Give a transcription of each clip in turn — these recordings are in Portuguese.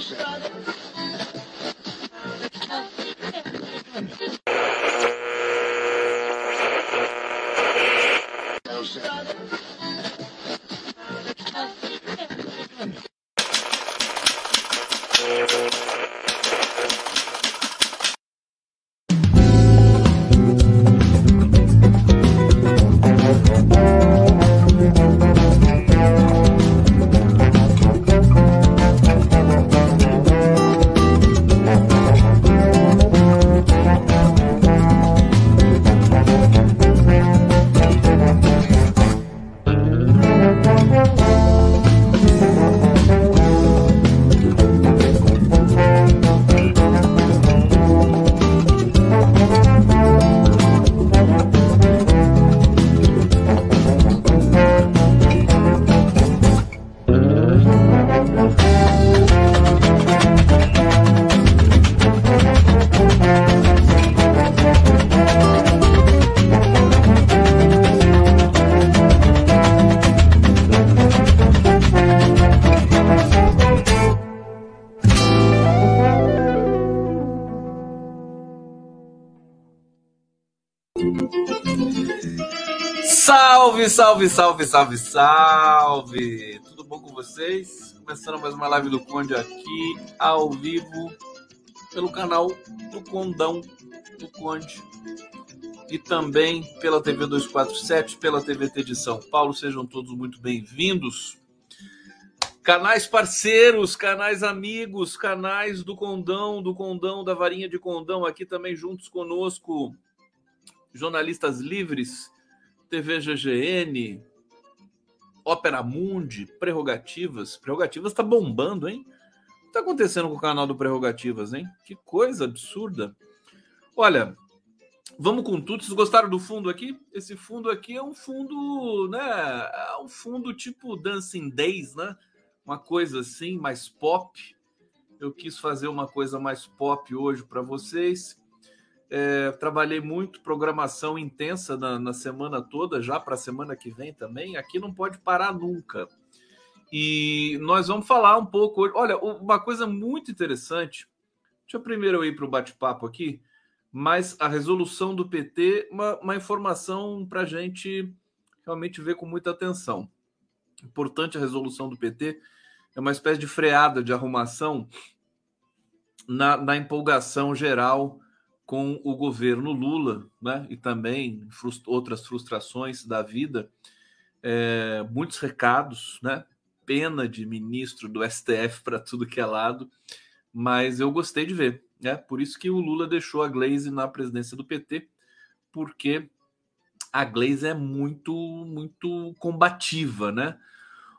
Johnson. Salve, salve, salve, salve! Tudo bom com vocês? Começando mais uma live do Conde aqui, ao vivo, pelo canal do Condão do Conde e também pela TV 247, pela TVT de São Paulo. Sejam todos muito bem-vindos. Canais parceiros, canais amigos, canais do Condão, do Condão, da Varinha de Condão, aqui também juntos conosco, jornalistas livres TV GGN, Ópera Mundi, Prerrogativas. Prerrogativas tá bombando, hein? O que tá acontecendo com o canal do Prerrogativas, hein? Que coisa absurda. Olha, vamos com tudo. Vocês gostaram do fundo aqui? Esse fundo aqui é um fundo, né? É um fundo tipo Dancing Days, né? Uma coisa assim, mais pop. Eu quis fazer uma coisa mais pop hoje para vocês. É, trabalhei muito, programação intensa na, na semana toda, já para a semana que vem também. Aqui não pode parar nunca. E nós vamos falar um pouco. Olha, uma coisa muito interessante. Deixa eu primeiro ir para o bate-papo aqui, mas a resolução do PT, uma, uma informação para a gente realmente ver com muita atenção. Importante a resolução do PT, é uma espécie de freada de arrumação na, na empolgação geral com o governo Lula, né? E também frust outras frustrações da vida, é, muitos recados, né? Pena de ministro do STF para tudo que é lado, mas eu gostei de ver, né? Por isso que o Lula deixou a Glaze na presidência do PT, porque a Glaze é muito, muito combativa, né?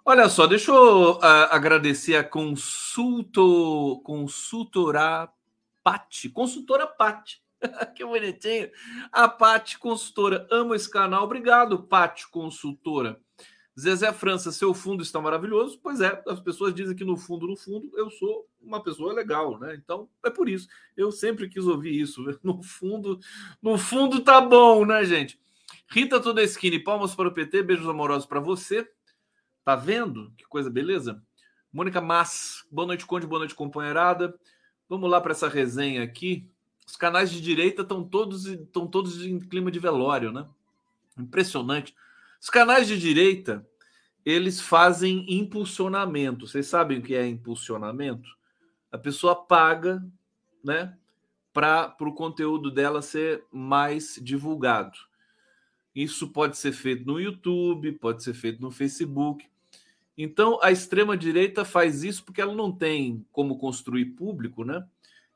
Olha só, deixa eu uh, agradecer a consulto, consultora Pati, consultora Pati. que bonitinho. A Pati Consultora. Amo esse canal. Obrigado, Pati Consultora. Zezé França, seu fundo está maravilhoso. Pois é, as pessoas dizem que no fundo, no fundo, eu sou uma pessoa legal, né? Então é por isso. Eu sempre quis ouvir isso. No fundo, no fundo tá bom, né, gente? Rita Todeschini, palmas para o PT, beijos amorosos para você. Tá vendo? Que coisa beleza? Mônica Mas, boa noite, Conde, boa noite, companheirada. Vamos lá para essa resenha aqui. Os canais de direita estão todos, estão todos em clima de velório, né? Impressionante. Os canais de direita, eles fazem impulsionamento. Vocês sabem o que é impulsionamento? A pessoa paga, né, para o conteúdo dela ser mais divulgado. Isso pode ser feito no YouTube, pode ser feito no Facebook. Então, a extrema-direita faz isso porque ela não tem como construir público, né?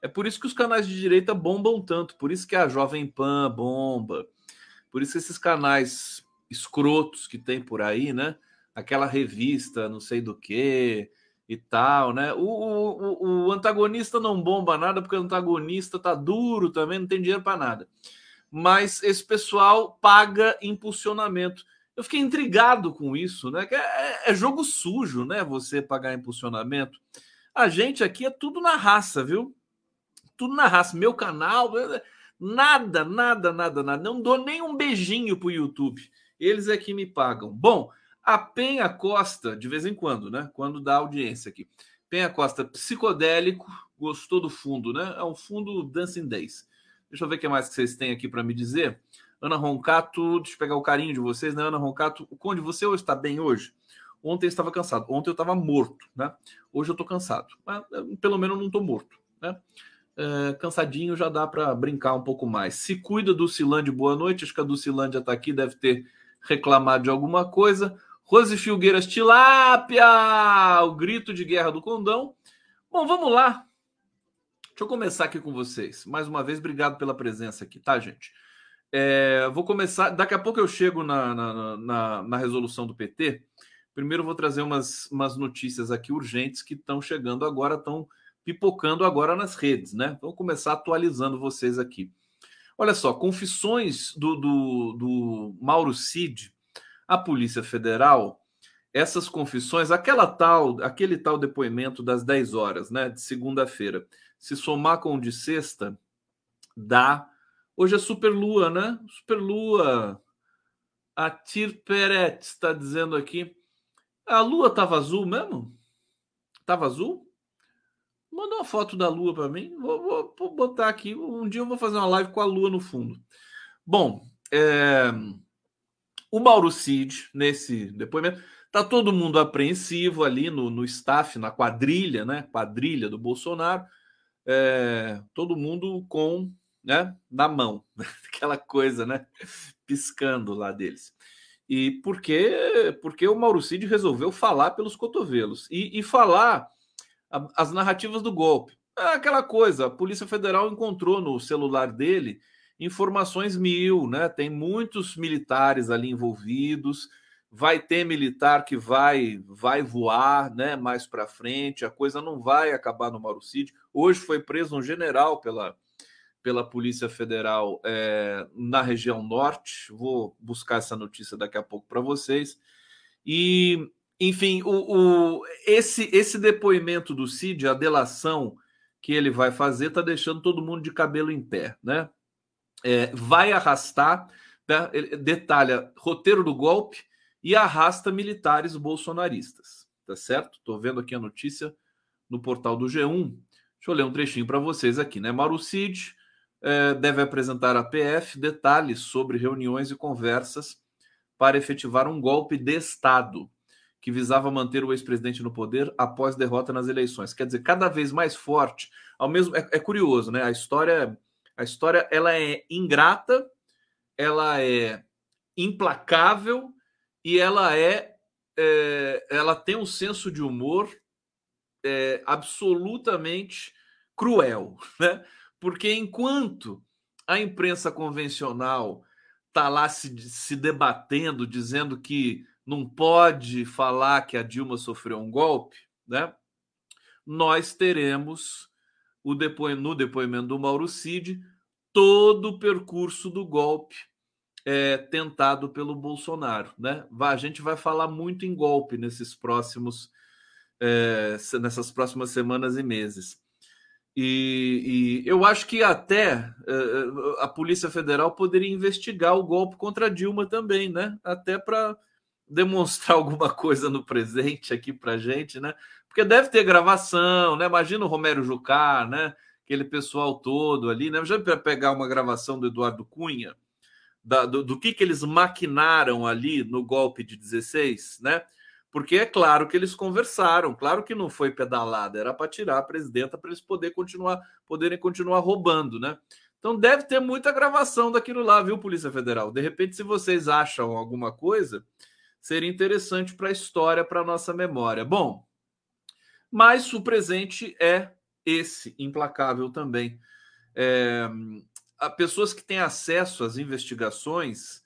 É por isso que os canais de direita bombam tanto, por isso que a Jovem Pan bomba, por isso que esses canais escrotos que tem por aí, né? Aquela revista, não sei do que e tal, né? O, o, o, antagonista não bomba nada porque o antagonista tá duro também, não tem dinheiro para nada. Mas esse pessoal paga impulsionamento. Eu fiquei intrigado com isso, né? É, é jogo sujo, né? Você pagar impulsionamento. A gente aqui é tudo na raça, viu? tudo na raça. Meu canal, nada, nada, nada, nada. Não dou nem um beijinho pro YouTube. Eles é que me pagam. Bom, a Penha Costa, de vez em quando, né? Quando dá audiência aqui. Penha Costa, psicodélico, gostou do fundo, né? É um fundo Dancing Days. Deixa eu ver o que mais que vocês têm aqui para me dizer. Ana Roncato, deixa eu pegar o carinho de vocês, né? Ana Roncato, o Conde, você hoje está bem hoje? Ontem eu estava cansado, ontem eu estava morto, né? Hoje eu estou cansado, mas eh, pelo menos não estou morto, né? É, cansadinho já dá para brincar um pouco mais. Se cuida do Cilândia, boa noite. Acho que a Dulcilândia está aqui, deve ter reclamado de alguma coisa. Rose Filgueiras, tilápia! O grito de guerra do condão. Bom, vamos lá. Deixa eu começar aqui com vocês. Mais uma vez, obrigado pela presença aqui, tá, gente? É, vou começar. Daqui a pouco eu chego na, na, na, na resolução do PT. Primeiro, vou trazer umas, umas notícias aqui urgentes que estão chegando agora, estão pipocando agora nas redes, né? Vamos começar atualizando vocês aqui. Olha só, confissões do, do, do Mauro Cid à Polícia Federal, essas confissões, aquela tal, aquele tal depoimento das 10 horas, né, de segunda-feira, se somar com o de sexta, dá. Hoje é Superlua, né? Superlua. A Tir Peret está dizendo aqui. A lua estava azul mesmo? Estava azul? Manda uma foto da lua para mim. Vou, vou, vou, botar aqui. Um dia eu vou fazer uma live com a lua no fundo. Bom, é... o Mauro Cid, nesse depoimento, tá todo mundo apreensivo ali no, no staff, na quadrilha, né? Quadrilha do Bolsonaro. É... Todo mundo com, né? Na mão, aquela coisa, né? Piscando lá deles. E por quê? Porque o Mauro Cid resolveu falar pelos cotovelos. E, e falar as narrativas do golpe. É aquela coisa, a Polícia Federal encontrou no celular dele informações mil, né? Tem muitos militares ali envolvidos, vai ter militar que vai vai voar, né? Mais para frente, a coisa não vai acabar no Marucídio. Hoje foi preso um general pela pela Polícia Federal é, na região norte. Vou buscar essa notícia daqui a pouco para vocês. E enfim, o, o, esse, esse depoimento do Cid, a delação que ele vai fazer, está deixando todo mundo de cabelo em pé, né? É, vai arrastar, tá? detalha roteiro do golpe e arrasta militares bolsonaristas, tá certo? Estou vendo aqui a notícia no portal do G1. Deixa eu ler um trechinho para vocês aqui, né? Mauro Cid deve apresentar à PF detalhes sobre reuniões e conversas para efetivar um golpe de Estado que visava manter o ex-presidente no poder após derrota nas eleições. Quer dizer, cada vez mais forte. Ao mesmo é, é curioso, né? A história, a história, ela é ingrata, ela é implacável e ela é, é ela tem um senso de humor é, absolutamente cruel, né? Porque enquanto a imprensa convencional está lá se, se debatendo, dizendo que não pode falar que a Dilma sofreu um golpe, né? Nós teremos o depoimento, no depoimento do Mauro Cid todo o percurso do golpe é, tentado pelo Bolsonaro, né? A gente vai falar muito em golpe nesses próximos é, nessas próximas semanas e meses. E, e, eu acho que até é, a Polícia Federal poderia investigar o golpe contra Dilma também, né? Até para demonstrar alguma coisa no presente aqui para gente, né? Porque deve ter gravação, né? Imagina o Romero Jucá, né? Aquele pessoal todo ali, né? Já para pegar uma gravação do Eduardo Cunha, da, do, do, que, que eles maquinaram ali no golpe de 16, né? Porque é claro que eles conversaram, claro que não foi pedalada, era para tirar a presidenta para eles poder continuar, poderem continuar roubando, né? Então deve ter muita gravação daquilo lá, viu, Polícia Federal? De repente, se vocês acham alguma coisa, seria interessante para a história, para a nossa memória. Bom, mas o presente é esse, implacável também. É, pessoas que têm acesso às investigações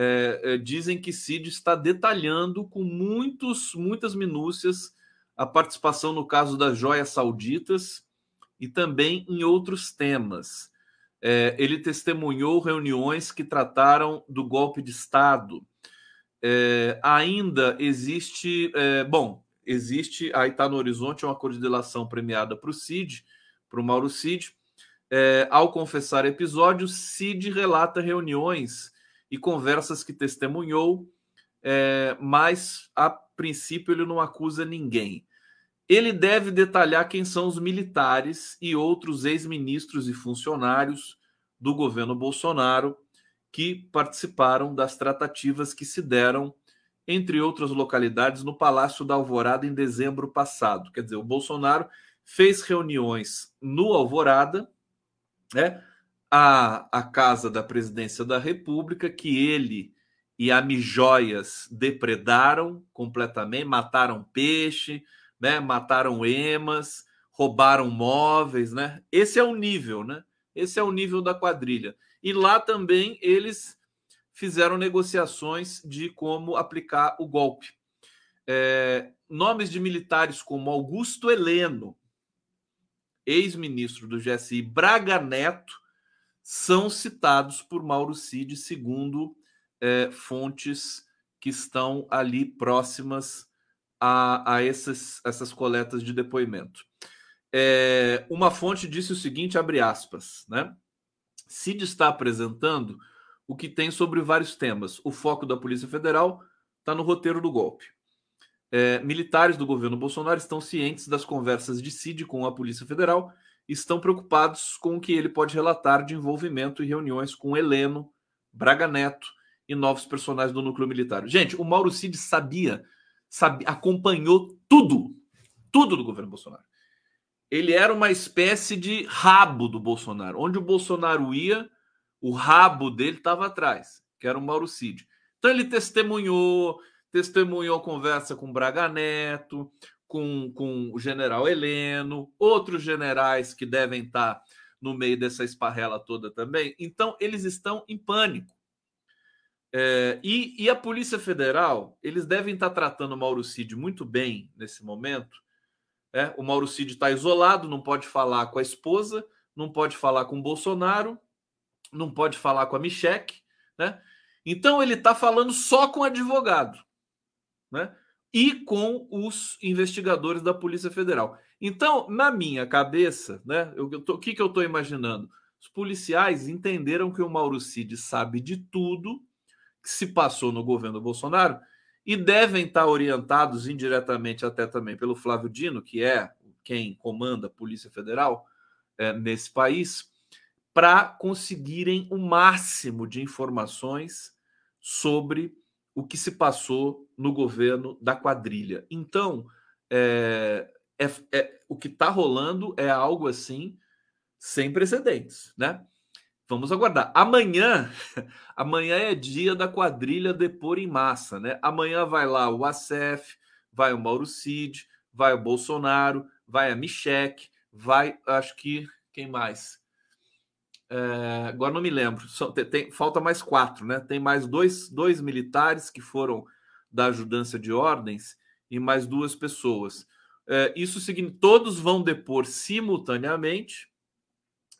é, é, dizem que Cid está detalhando com muitos, muitas minúcias a participação no caso das joias sauditas e também em outros temas. É, ele testemunhou reuniões que trataram do golpe de Estado, é, ainda existe, é, bom, existe, aí está no horizonte uma cor de delação premiada para o Cid, para o Mauro Cid. É, ao confessar episódios, Cid relata reuniões e conversas que testemunhou, é, mas a princípio ele não acusa ninguém. ele deve detalhar quem são os militares e outros ex-ministros e funcionários do governo Bolsonaro que participaram das tratativas que se deram, entre outras localidades, no Palácio da Alvorada em dezembro passado. Quer dizer, o Bolsonaro fez reuniões no Alvorada, né, a, a casa da presidência da República, que ele e a Mijóias depredaram completamente, mataram peixe, né? Mataram emas, roubaram móveis, né? Esse é o nível, né? Esse é o nível da quadrilha. E lá também eles fizeram negociações de como aplicar o golpe. É, nomes de militares como Augusto Heleno, ex-ministro do GSI, Braga Neto, são citados por Mauro Cid, segundo é, fontes que estão ali próximas a, a essas, essas coletas de depoimento. É, uma fonte disse o seguinte, abre aspas, né? Cid está apresentando o que tem sobre vários temas. O foco da Polícia Federal está no roteiro do golpe. É, militares do governo Bolsonaro estão cientes das conversas de Cid com a Polícia Federal estão preocupados com o que ele pode relatar de envolvimento e reuniões com Heleno, Braga Neto e novos personagens do núcleo militar. Gente, o Mauro Cid sabia sabe, acompanhou tudo, tudo do governo Bolsonaro. Ele era uma espécie de rabo do Bolsonaro. Onde o Bolsonaro ia, o rabo dele estava atrás, que era o Mauro Cid. Então ele testemunhou, testemunhou conversa com Braga Neto, com, com o general Heleno, outros generais que devem estar no meio dessa esparrela toda também. Então eles estão em pânico. É, e, e, a Polícia Federal, eles devem estar tratando o Mauro Cid muito bem nesse momento. É, o Mauro Cid está isolado, não pode falar com a esposa, não pode falar com o Bolsonaro, não pode falar com a Michele, né? Então ele está falando só com o advogado, né? E com os investigadores da Polícia Federal. Então, na minha cabeça, né? Eu, tô, o que, que eu estou imaginando? Os policiais entenderam que o Mauro Cid sabe de tudo que se passou no governo Bolsonaro e devem estar orientados indiretamente até também pelo Flávio Dino, que é quem comanda a Polícia Federal é, nesse país, para conseguirem o máximo de informações sobre o que se passou no governo da quadrilha. Então, é, é, é o que está rolando é algo assim sem precedentes, né? Vamos aguardar. Amanhã, amanhã é dia da quadrilha depor em massa, né? Amanhã vai lá o Acef, vai o Mauro Cid, vai o Bolsonaro, vai a Michek, vai, acho que quem mais? É, agora não me lembro. Só, tem, tem, falta mais quatro, né? Tem mais dois, dois militares que foram da ajudância de ordens e mais duas pessoas. É, isso significa todos vão depor simultaneamente,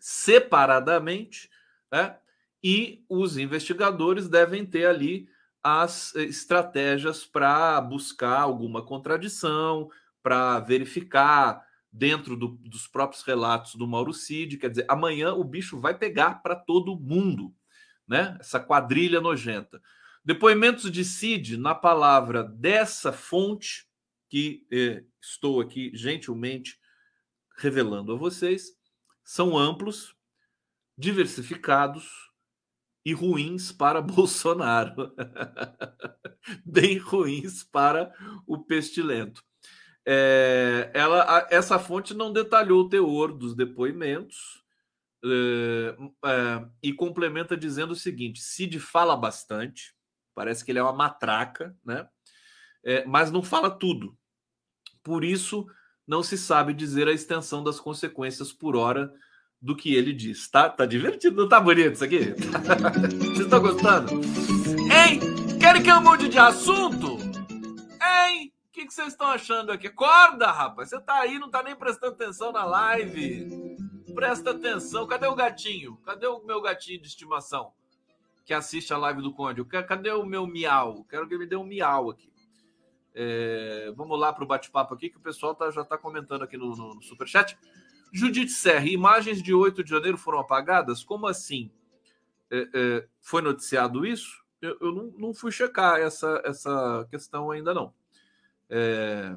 separadamente né? E os investigadores devem ter ali as eh, estratégias para buscar alguma contradição, para verificar dentro do, dos próprios relatos do Mauro Cid. Quer dizer, amanhã o bicho vai pegar para todo mundo, né? Essa quadrilha nojenta. Depoimentos de Cid, na palavra dessa fonte que eh, estou aqui gentilmente revelando a vocês, são amplos, diversificados e ruins para Bolsonaro. Bem ruins para o pestilento. É, ela, essa fonte não detalhou o teor dos depoimentos é, é, e complementa dizendo o seguinte: Cid fala bastante, parece que ele é uma matraca, né? É, mas não fala tudo. Por isso, não se sabe dizer a extensão das consequências por hora do que ele diz. Tá, tá divertido, não tá bonito isso aqui? Vocês estão gostando? Hein? Querem que eu mude de assunto? Que, que vocês estão achando aqui? Acorda, rapaz. Você tá aí, não tá nem prestando atenção na live. Presta atenção. Cadê o gatinho? Cadê o meu gatinho de estimação? Que assiste a live do Conde. Cadê o meu miau? Quero que ele me dê um miau aqui. É, vamos lá para o bate-papo aqui, que o pessoal tá, já está comentando aqui no, no, no Superchat. Judite Serra, imagens de 8 de janeiro foram apagadas? Como assim? É, é, foi noticiado isso? Eu, eu não, não, fui checar essa, essa questão ainda não. É,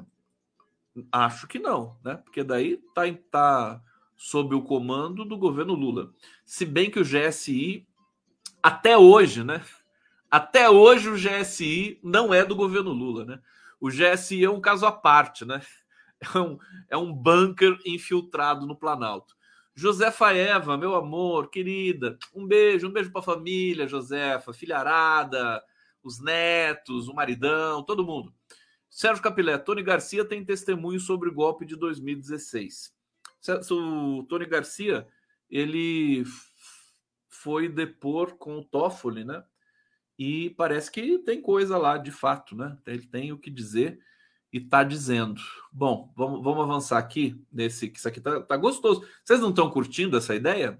Acho que não, né? Porque daí tá, tá sob o comando do governo Lula. Se bem que o GSI, até hoje, né? Até hoje o GSI não é do governo Lula, né? O GSI é um caso à parte, né? É um, é um bunker infiltrado no Planalto. Josefa Eva, meu amor, querida, um beijo, um beijo para a família, Josefa, filharada, os netos, o maridão, todo mundo. Sérgio Capilé, Tony Garcia tem testemunho sobre o golpe de 2016. O Tony Garcia, ele foi depor com o Toffoli, né? E parece que tem coisa lá de fato, né? Ele tem o que dizer e está dizendo. Bom, vamos, vamos avançar aqui nesse que isso aqui tá, tá gostoso. Vocês não estão curtindo essa ideia?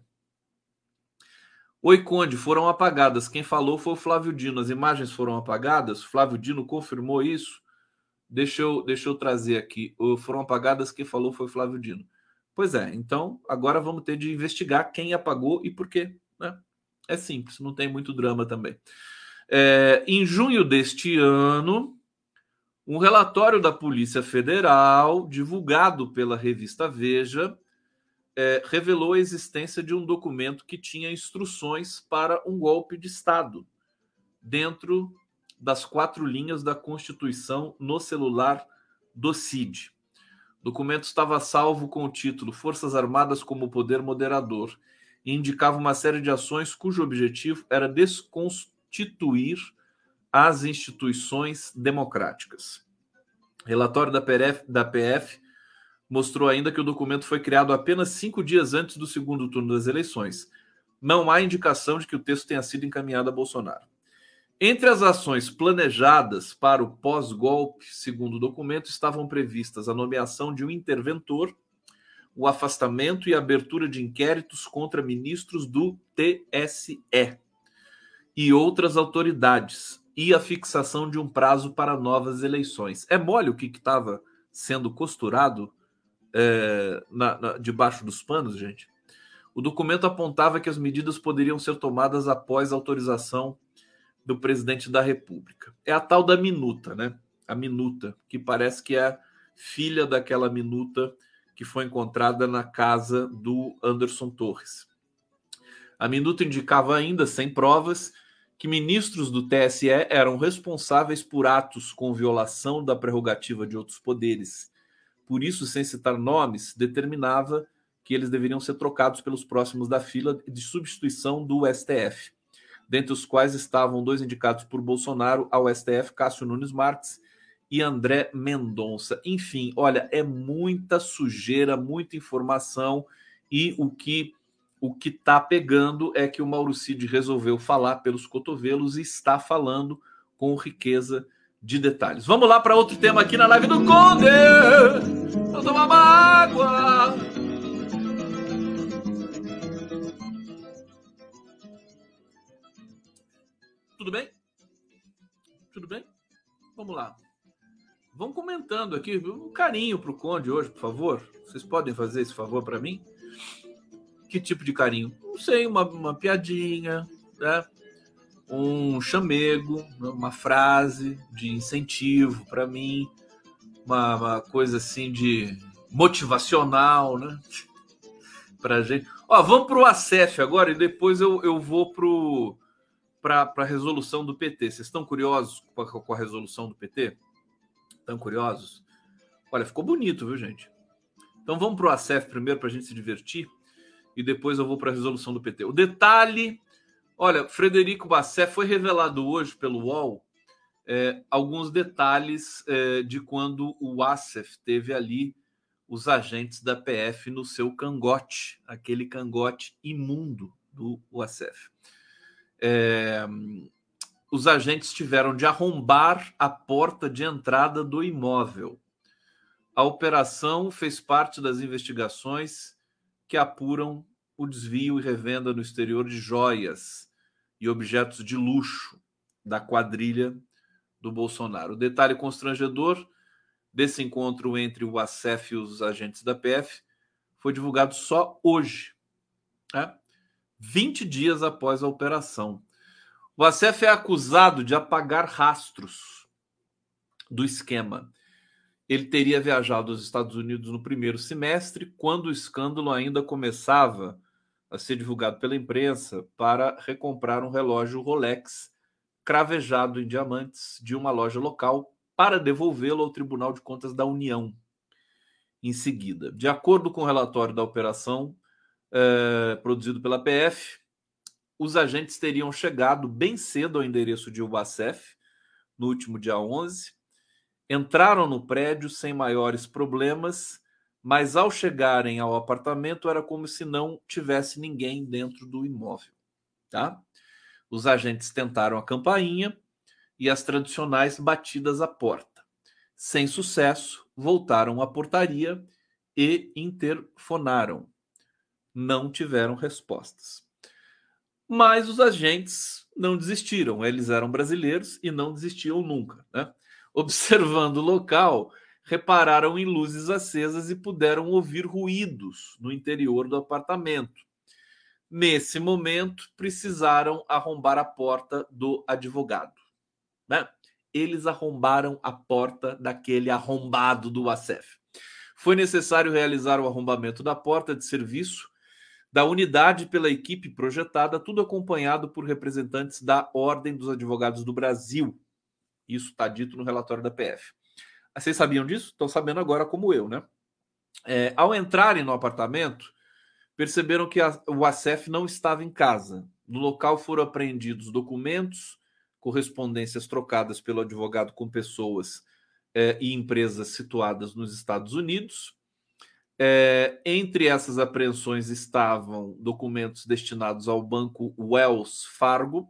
Oi, Conde, foram apagadas. Quem falou foi o Flávio Dino. As imagens foram apagadas. Flávio Dino confirmou isso. Deixa eu, deixa eu trazer aqui. Foram apagadas. Quem falou foi Flávio Dino. Pois é, então agora vamos ter de investigar quem apagou e por quê. Né? É simples, não tem muito drama também. É, em junho deste ano, um relatório da Polícia Federal, divulgado pela revista Veja, é, revelou a existência de um documento que tinha instruções para um golpe de Estado dentro das quatro linhas da Constituição no celular do CID. O documento estava salvo com o título Forças Armadas como Poder Moderador e indicava uma série de ações cujo objetivo era desconstituir às instituições democráticas. Relatório da PF, da PF mostrou ainda que o documento foi criado apenas cinco dias antes do segundo turno das eleições. Não há indicação de que o texto tenha sido encaminhado a Bolsonaro. Entre as ações planejadas para o pós-golpe, segundo o documento, estavam previstas a nomeação de um interventor, o afastamento e abertura de inquéritos contra ministros do TSE e outras autoridades, e a fixação de um prazo para novas eleições. É mole o que estava sendo costurado é, na, na, debaixo dos panos, gente? O documento apontava que as medidas poderiam ser tomadas após autorização do presidente da República. É a tal da minuta, né? A minuta, que parece que é filha daquela minuta que foi encontrada na casa do Anderson Torres. A minuta indicava ainda, sem provas, que ministros do TSE eram responsáveis por atos com violação da prerrogativa de outros poderes. Por isso, sem citar nomes, determinava que eles deveriam ser trocados pelos próximos da fila de substituição do STF, dentre os quais estavam dois indicados por Bolsonaro ao STF, Cássio Nunes Marques e André Mendonça. Enfim, olha, é muita sujeira, muita informação e o que o que está pegando é que o Mauro Cid resolveu falar pelos cotovelos e está falando com riqueza de detalhes. Vamos lá para outro tema aqui na live do Conde. Vou tomar água. Tudo bem? Tudo bem? Vamos lá. Vamos comentando aqui. Um carinho para o Conde hoje, por favor. Vocês podem fazer esse favor para mim? Que tipo de carinho? Não sei, uma, uma piadinha, né? um chamego, uma frase de incentivo para mim, uma, uma, coisa assim de motivacional, né? Pra gente. Ó, vamos pro ACF agora e depois eu, eu vou pro para a resolução do PT. Vocês estão curiosos com a, resolução do PT? Estão curiosos? Olha, ficou bonito, viu, gente? Então vamos para o ACF primeiro para a gente se divertir e depois eu vou para a resolução do PT. O detalhe, olha, Frederico Bassé foi revelado hoje pelo UOL é, alguns detalhes é, de quando o ASEF teve ali os agentes da PF no seu cangote, aquele cangote imundo do UASF. É, os agentes tiveram de arrombar a porta de entrada do imóvel. A operação fez parte das investigações que apuram o desvio e revenda no exterior de joias e objetos de luxo da quadrilha do Bolsonaro. O detalhe constrangedor desse encontro entre o ACEF e os agentes da PF foi divulgado só hoje, né? 20 dias após a operação. O ACEF é acusado de apagar rastros do esquema ele teria viajado aos Estados Unidos no primeiro semestre, quando o escândalo ainda começava a ser divulgado pela imprensa para recomprar um relógio Rolex cravejado em diamantes de uma loja local para devolvê-lo ao Tribunal de Contas da União em seguida. De acordo com o relatório da operação eh, produzido pela PF, os agentes teriam chegado bem cedo ao endereço de Ubacef, no último dia 11, entraram no prédio sem maiores problemas, mas ao chegarem ao apartamento era como se não tivesse ninguém dentro do imóvel, tá? Os agentes tentaram a campainha e as tradicionais batidas à porta. Sem sucesso, voltaram à portaria e interfonaram. Não tiveram respostas. Mas os agentes não desistiram, eles eram brasileiros e não desistiam nunca. Né? Observando o local, repararam em luzes acesas e puderam ouvir ruídos no interior do apartamento. Nesse momento, precisaram arrombar a porta do advogado. Né? Eles arrombaram a porta daquele arrombado do ACEF. Foi necessário realizar o arrombamento da porta de serviço da unidade pela equipe projetada, tudo acompanhado por representantes da Ordem dos Advogados do Brasil. Isso está dito no relatório da PF. Vocês sabiam disso? Estão sabendo agora, como eu, né? É, ao entrarem no apartamento, perceberam que a, o ACF não estava em casa. No local foram apreendidos documentos, correspondências trocadas pelo advogado com pessoas é, e empresas situadas nos Estados Unidos, é, entre essas apreensões estavam documentos destinados ao banco Wells Fargo,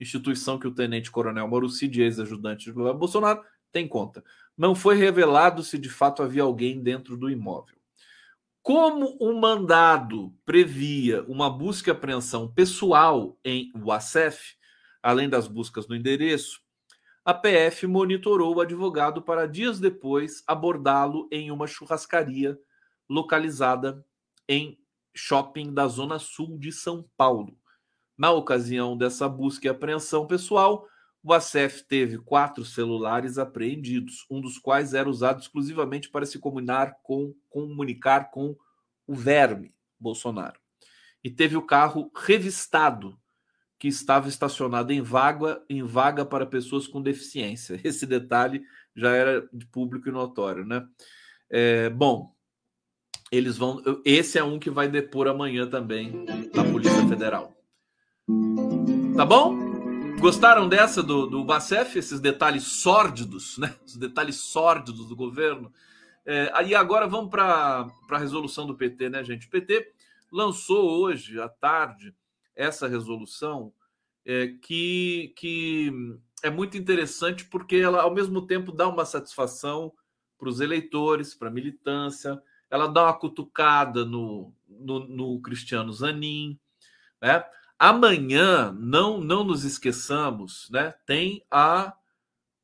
instituição que o tenente-coronel Marucci, ex-ajudante de Bolsonaro, tem conta. Não foi revelado se de fato havia alguém dentro do imóvel. Como o mandado previa uma busca e apreensão pessoal em Wacef, além das buscas no endereço, a PF monitorou o advogado para dias depois abordá-lo em uma churrascaria localizada em shopping da Zona Sul de São Paulo. Na ocasião dessa busca e apreensão pessoal, o ACF teve quatro celulares apreendidos, um dos quais era usado exclusivamente para se comunicar com, comunicar com o verme Bolsonaro. E teve o carro revistado, que estava estacionado em vaga, em vaga para pessoas com deficiência. Esse detalhe já era de público e notório, né? É, bom, eles vão. Esse é um que vai depor amanhã também na Polícia Federal. Tá bom? Gostaram dessa do, do Bacef, esses detalhes sórdidos, né? Os detalhes sórdidos do governo. É, aí agora vamos para a resolução do PT, né, gente? O PT lançou hoje à tarde essa resolução é, que, que é muito interessante porque ela, ao mesmo tempo, dá uma satisfação para os eleitores, para a militância, ela dá uma cutucada no, no, no Cristiano Zanin. Né? Amanhã, não, não nos esqueçamos, né? tem a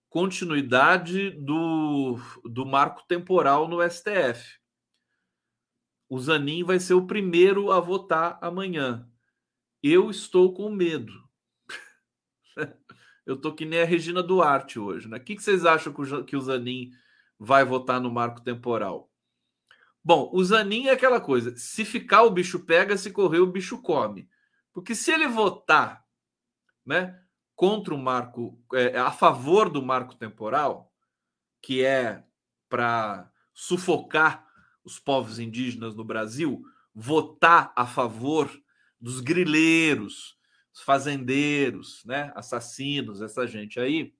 continuidade do, do marco temporal no STF. O Zanin vai ser o primeiro a votar amanhã. Eu estou com medo. Eu tô que nem a Regina Duarte hoje. Né? O que, que vocês acham que o Zanin vai votar no marco temporal? Bom, o Zanin é aquela coisa: se ficar, o bicho pega, se correr, o bicho come. Porque se ele votar né, contra o marco, é, a favor do marco temporal, que é para sufocar os povos indígenas no Brasil, votar a favor dos grileiros, os fazendeiros, né, assassinos, essa gente aí,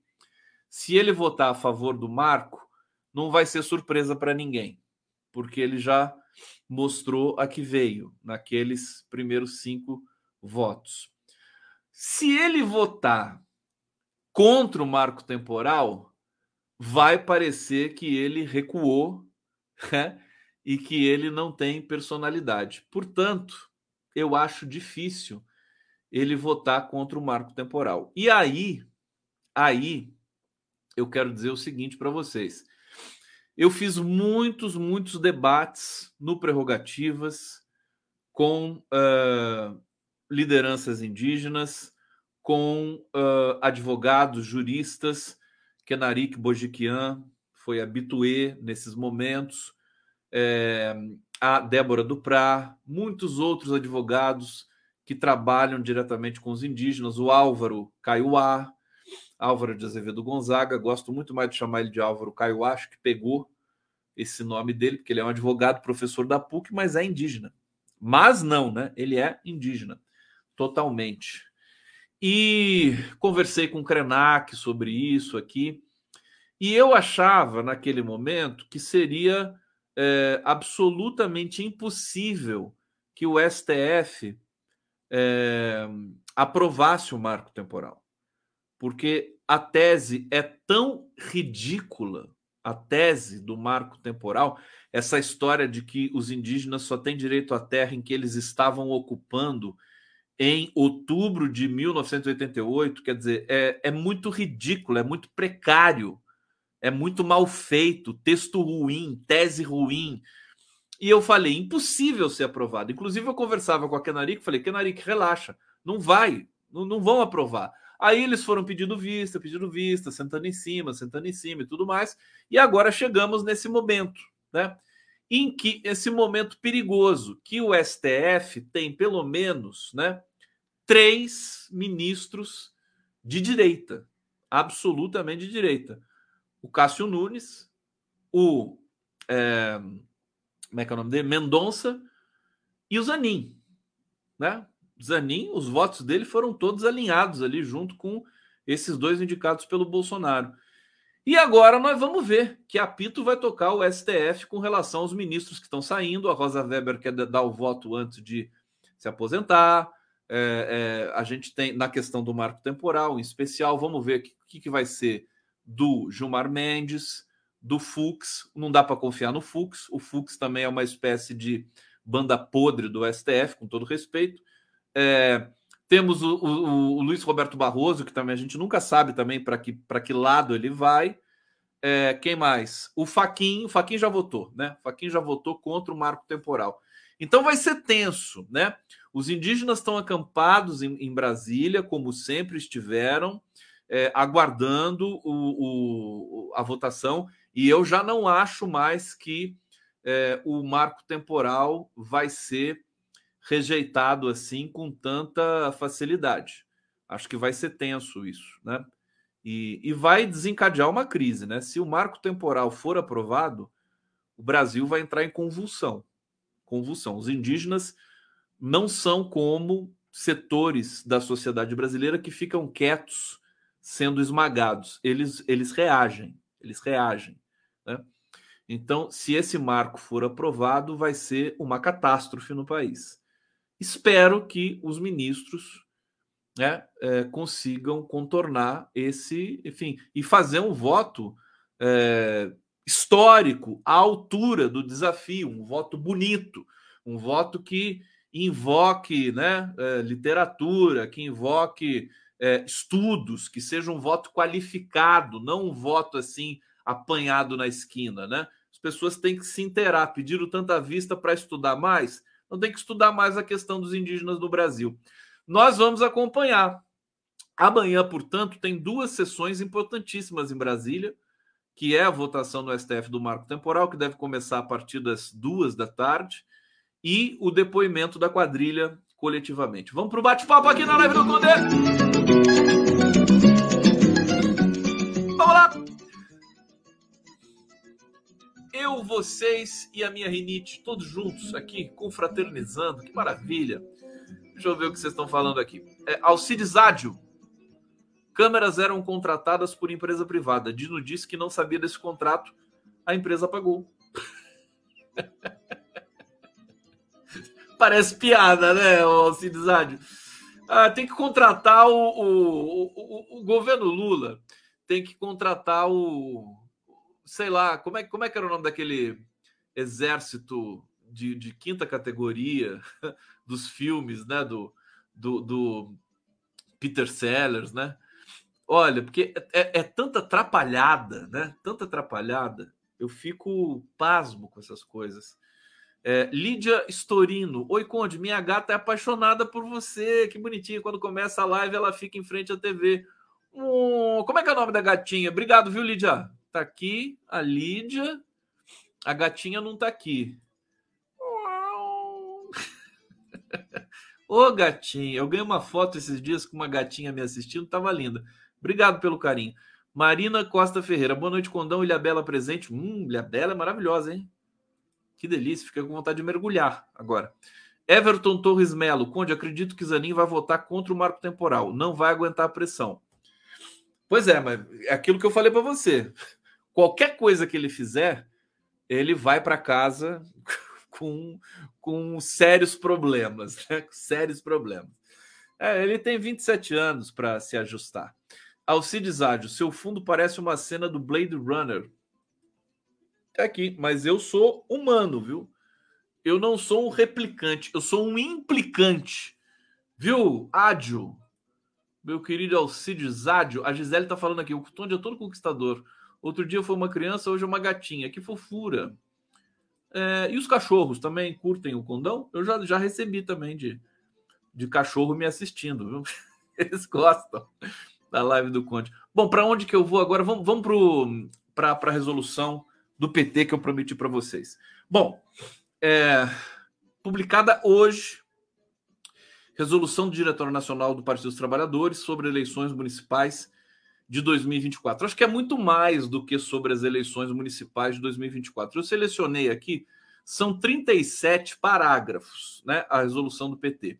se ele votar a favor do marco, não vai ser surpresa para ninguém porque ele já mostrou a que veio naqueles primeiros cinco votos. Se ele votar contra o marco temporal, vai parecer que ele recuou né? e que ele não tem personalidade. Portanto, eu acho difícil ele votar contra o marco temporal. E aí, aí eu quero dizer o seguinte para vocês. Eu fiz muitos, muitos debates no Prerrogativas com uh, lideranças indígenas, com uh, advogados, juristas, Kenarik Bojiquian, foi habituê nesses momentos, é, a Débora Duprá, muitos outros advogados que trabalham diretamente com os indígenas, o Álvaro Caiuá, Álvaro de Azevedo Gonzaga, gosto muito mais de chamar ele de Álvaro Caiuá, acho que pegou esse nome dele, porque ele é um advogado, professor da PUC, mas é indígena. Mas não, né? Ele é indígena, totalmente. E conversei com o Krenak sobre isso aqui, e eu achava naquele momento que seria é, absolutamente impossível que o STF é, aprovasse o marco temporal, porque a tese é tão ridícula, a tese do marco temporal, essa história de que os indígenas só têm direito à terra em que eles estavam ocupando em outubro de 1988, quer dizer, é, é muito ridículo, é muito precário, é muito mal feito, texto ruim, tese ruim. E eu falei, impossível ser aprovado. Inclusive, eu conversava com a Kenaric, falei, Kenaric, relaxa, não vai, não, não vão aprovar. Aí eles foram pedindo vista, pedindo vista, sentando em cima, sentando em cima e tudo mais. E agora chegamos nesse momento, né? Em que esse momento perigoso, que o STF tem pelo menos, né, três ministros de direita, absolutamente de direita. O Cássio Nunes, o é, como é que é o nome dele? Mendonça e o Zanin, né? Zanin, os votos dele foram todos alinhados ali junto com esses dois indicados pelo Bolsonaro. E agora nós vamos ver que apito vai tocar o STF com relação aos ministros que estão saindo. A Rosa Weber quer dar o voto antes de se aposentar. É, é, a gente tem na questão do marco temporal, em especial, vamos ver o que, que vai ser do Gilmar Mendes do Fux, não dá para confiar no Fux. O Fux também é uma espécie de banda podre do STF, com todo respeito. É, temos o, o, o, Luiz Roberto Barroso, que também a gente nunca sabe também para que, que lado ele vai. É, quem mais? O Faquin, o já votou, né? O já votou contra o marco temporal. Então vai ser tenso, né? Os indígenas estão acampados em, em Brasília, como sempre estiveram, é, aguardando o, o, a votação e eu já não acho mais que é, o marco temporal vai ser rejeitado assim com tanta facilidade. Acho que vai ser tenso isso, né? E, e vai desencadear uma crise, né? Se o marco temporal for aprovado, o Brasil vai entrar em convulsão. Convulsão. Os indígenas não são como setores da sociedade brasileira que ficam quietos sendo esmagados. Eles, eles reagem, eles reagem. Né? Então, se esse marco for aprovado, vai ser uma catástrofe no país. Espero que os ministros né, é, consigam contornar esse, enfim, e fazer um voto é, histórico à altura do desafio, um voto bonito, um voto que invoque né, é, literatura, que invoque é, estudos, que seja um voto qualificado, não um voto assim apanhado na esquina, né? As pessoas têm que se inteirar, pediram tanta vista para estudar mais, não tem que estudar mais a questão dos indígenas no Brasil. Nós vamos acompanhar. Amanhã, portanto, tem duas sessões importantíssimas em Brasília, que é a votação no STF do marco temporal, que deve começar a partir das duas da tarde, e o depoimento da quadrilha coletivamente. Vamos para o bate-papo aqui na live do Conde. Eu, vocês e a minha rinite, todos juntos aqui, confraternizando. Que maravilha. Deixa eu ver o que vocês estão falando aqui. É, Alcides Ádio. Câmeras eram contratadas por empresa privada. Dino disse que não sabia desse contrato. A empresa pagou. Parece piada, né, Alcides Ádio? Ah, tem que contratar o, o, o, o governo Lula. Tem que contratar o sei lá, como é, como é que era o nome daquele exército de, de quinta categoria dos filmes, né? Do, do, do Peter Sellers, né? Olha, porque é, é, tanta atrapalhada, né? Tanta atrapalhada. Eu fico pasmo com essas coisas. É, Lídia Storino. Oi, Conde, minha gata é apaixonada por você. Que bonitinho. Quando começa a live, ela fica em frente à TV. Hum, como é que é o nome da gatinha? Obrigado, viu, Lídia? Tá aqui a Lídia. A gatinha não tá aqui. Ô gatinha, eu ganhei uma foto esses dias com uma gatinha me assistindo, tava linda. Obrigado pelo carinho. Marina Costa Ferreira, boa noite, Condão. Ilha Bela presente. Hum, Ilha Bela é maravilhosa, hein? Que delícia, fica com vontade de mergulhar agora. Everton Torres Melo, Conde, acredito que Zanin vai votar contra o marco temporal. Não vai aguentar a pressão. Pois é, mas é aquilo que eu falei para você. Qualquer coisa que ele fizer, ele vai para casa com, com sérios problemas, né? sérios problemas. É, ele tem 27 anos para se ajustar. Alcides Ádio, seu fundo parece uma cena do Blade Runner. É aqui, mas eu sou humano, viu? Eu não sou um replicante, eu sou um implicante. Viu, Ádio? Meu querido Alcides Ádio, a Gisele tá falando aqui, o Tonde é todo conquistador. Outro dia foi uma criança, hoje é uma gatinha. Que fofura. É, e os cachorros também curtem o condão? Eu já, já recebi também de, de cachorro me assistindo, viu? Eles gostam da live do Conde. Bom, para onde que eu vou agora? Vamos, vamos para a resolução do PT que eu prometi para vocês. Bom, é, publicada hoje, resolução do Diretório Nacional do Partido dos Trabalhadores sobre eleições municipais de 2024. Acho que é muito mais do que sobre as eleições municipais de 2024. Eu selecionei aqui, são 37 parágrafos, né? A resolução do PT.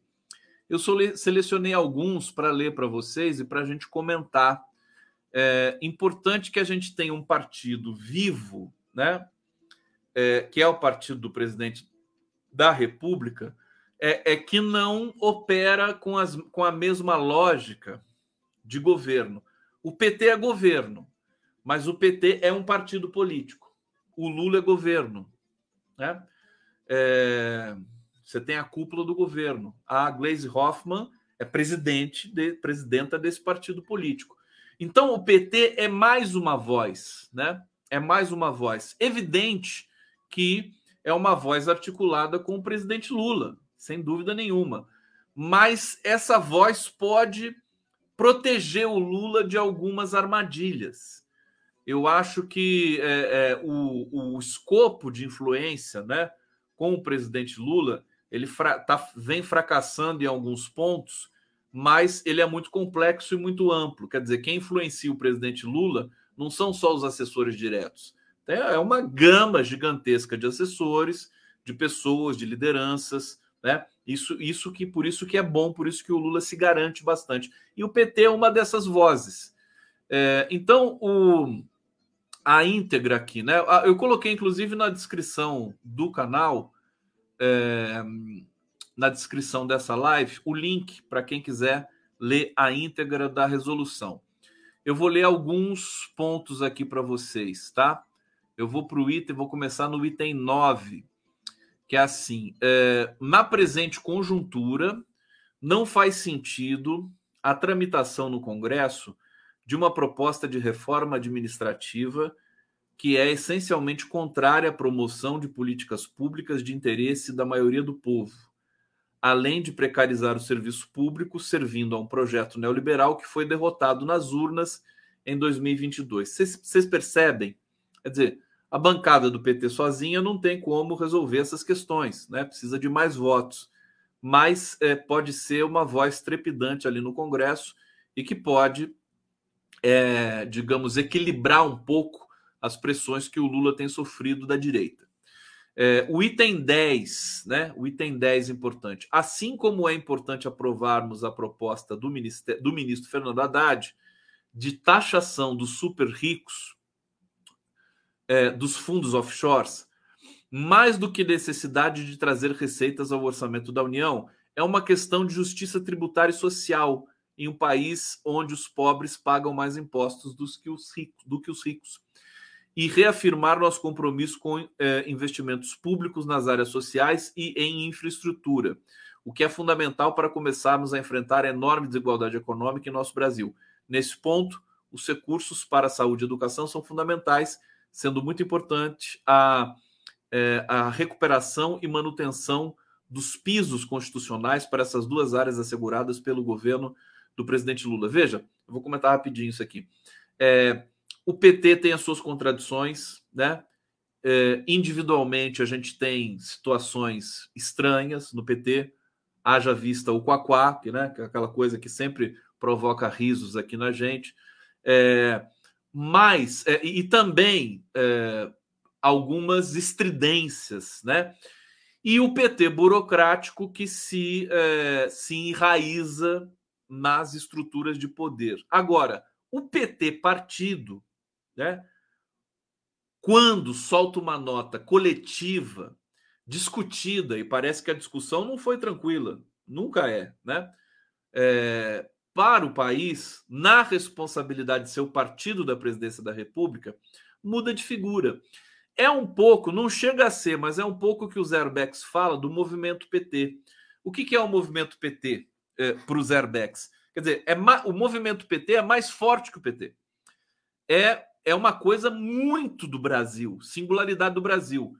Eu selecionei alguns para ler para vocês e para a gente comentar. É importante que a gente tenha um partido vivo, né? É, que é o partido do presidente da República, é, é que não opera com, as, com a mesma lógica de governo o PT é governo, mas o PT é um partido político. O Lula é governo. Né? É, você tem a cúpula do governo. A Gleisi Hoffmann é presidente de, presidenta desse partido político. Então o PT é mais uma voz, né? É mais uma voz. Evidente que é uma voz articulada com o presidente Lula, sem dúvida nenhuma. Mas essa voz pode proteger o Lula de algumas armadilhas. Eu acho que é, é, o, o escopo de influência né, com o presidente Lula ele fra tá, vem fracassando em alguns pontos, mas ele é muito complexo e muito amplo. Quer dizer, quem influencia o presidente Lula não são só os assessores diretos. É uma gama gigantesca de assessores, de pessoas, de lideranças, né? Isso, isso que por isso que é bom, por isso que o Lula se garante bastante. E o PT é uma dessas vozes. É, então, o, a íntegra aqui, né? Eu coloquei, inclusive, na descrição do canal, é, na descrição dessa live, o link para quem quiser ler a íntegra da resolução. Eu vou ler alguns pontos aqui para vocês, tá? Eu vou para o item, vou começar no item 9 que é assim: é, na presente conjuntura, não faz sentido a tramitação no Congresso de uma proposta de reforma administrativa que é essencialmente contrária à promoção de políticas públicas de interesse da maioria do povo, além de precarizar o serviço público, servindo a um projeto neoliberal que foi derrotado nas urnas em 2022. Vocês percebem? Quer dizer, a bancada do PT sozinha não tem como resolver essas questões, né? Precisa de mais votos. Mas é, pode ser uma voz trepidante ali no Congresso e que pode, é, digamos, equilibrar um pouco as pressões que o Lula tem sofrido da direita. É, o item 10, né? O item 10 importante. Assim como é importante aprovarmos a proposta do, do ministro Fernando Haddad de taxação dos super ricos é, dos fundos offshores, mais do que necessidade de trazer receitas ao orçamento da União, é uma questão de justiça tributária e social em um país onde os pobres pagam mais impostos do que os ricos. Do que os ricos. E reafirmar nosso compromisso com é, investimentos públicos nas áreas sociais e em infraestrutura, o que é fundamental para começarmos a enfrentar a enorme desigualdade econômica em nosso Brasil. Nesse ponto, os recursos para saúde e educação são fundamentais sendo muito importante a, é, a recuperação e manutenção dos pisos constitucionais para essas duas áreas asseguradas pelo governo do presidente Lula. Veja, vou comentar rapidinho isso aqui. É, o PT tem as suas contradições, né? É, individualmente, a gente tem situações estranhas no PT, haja vista o Quaquá, né, é aquela coisa que sempre provoca risos aqui na gente. É, mas, é, e também é, algumas estridências, né? E o PT burocrático que se, é, se enraiza nas estruturas de poder. Agora, o PT partido, né? Quando solta uma nota coletiva discutida e parece que a discussão não foi tranquila, nunca é, né? É, para o país, na responsabilidade de ser o partido da presidência da República, muda de figura. É um pouco, não chega a ser, mas é um pouco que o Zerbex fala do movimento PT. O que, que é o movimento PT é, para o Zerbex? Quer dizer, é o movimento PT é mais forte que o PT. É, é uma coisa muito do Brasil, singularidade do Brasil.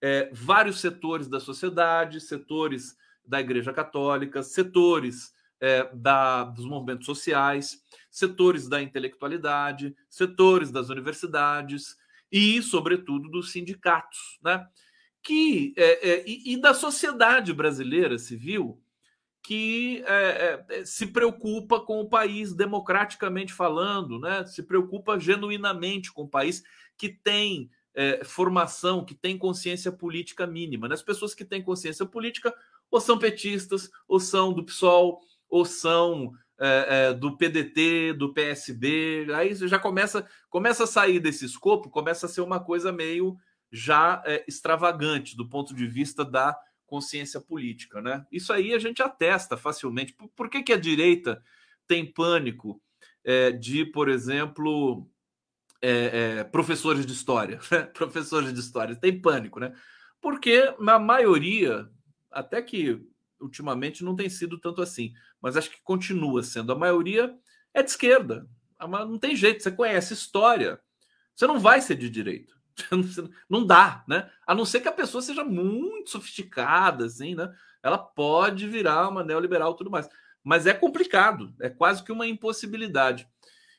É, vários setores da sociedade, setores da Igreja Católica, setores é, da, dos movimentos sociais, setores da intelectualidade, setores das universidades e, sobretudo, dos sindicatos, né? Que, é, é, e, e, da sociedade brasileira civil que é, é, se preocupa com o país democraticamente falando, né? se preocupa genuinamente com o país que tem é, formação, que tem consciência política mínima. Né? As pessoas que têm consciência política ou são petistas, ou são do PSOL, ou são é, é, do PDT, do PSB, aí já começa, começa a sair desse escopo, começa a ser uma coisa meio já é, extravagante do ponto de vista da consciência política, né? Isso aí a gente atesta facilmente. Por, por que, que a direita tem pânico de, por exemplo, professores de história? Né? professores de história tem pânico, né? Porque na maioria, até que ultimamente não tem sido tanto assim, mas acho que continua sendo. A maioria é de esquerda. Não tem jeito, você conhece história. Você não vai ser de direita. Não dá, né? A não ser que a pessoa seja muito sofisticada, assim, né? Ela pode virar uma neoliberal e tudo mais. Mas é complicado, é quase que uma impossibilidade.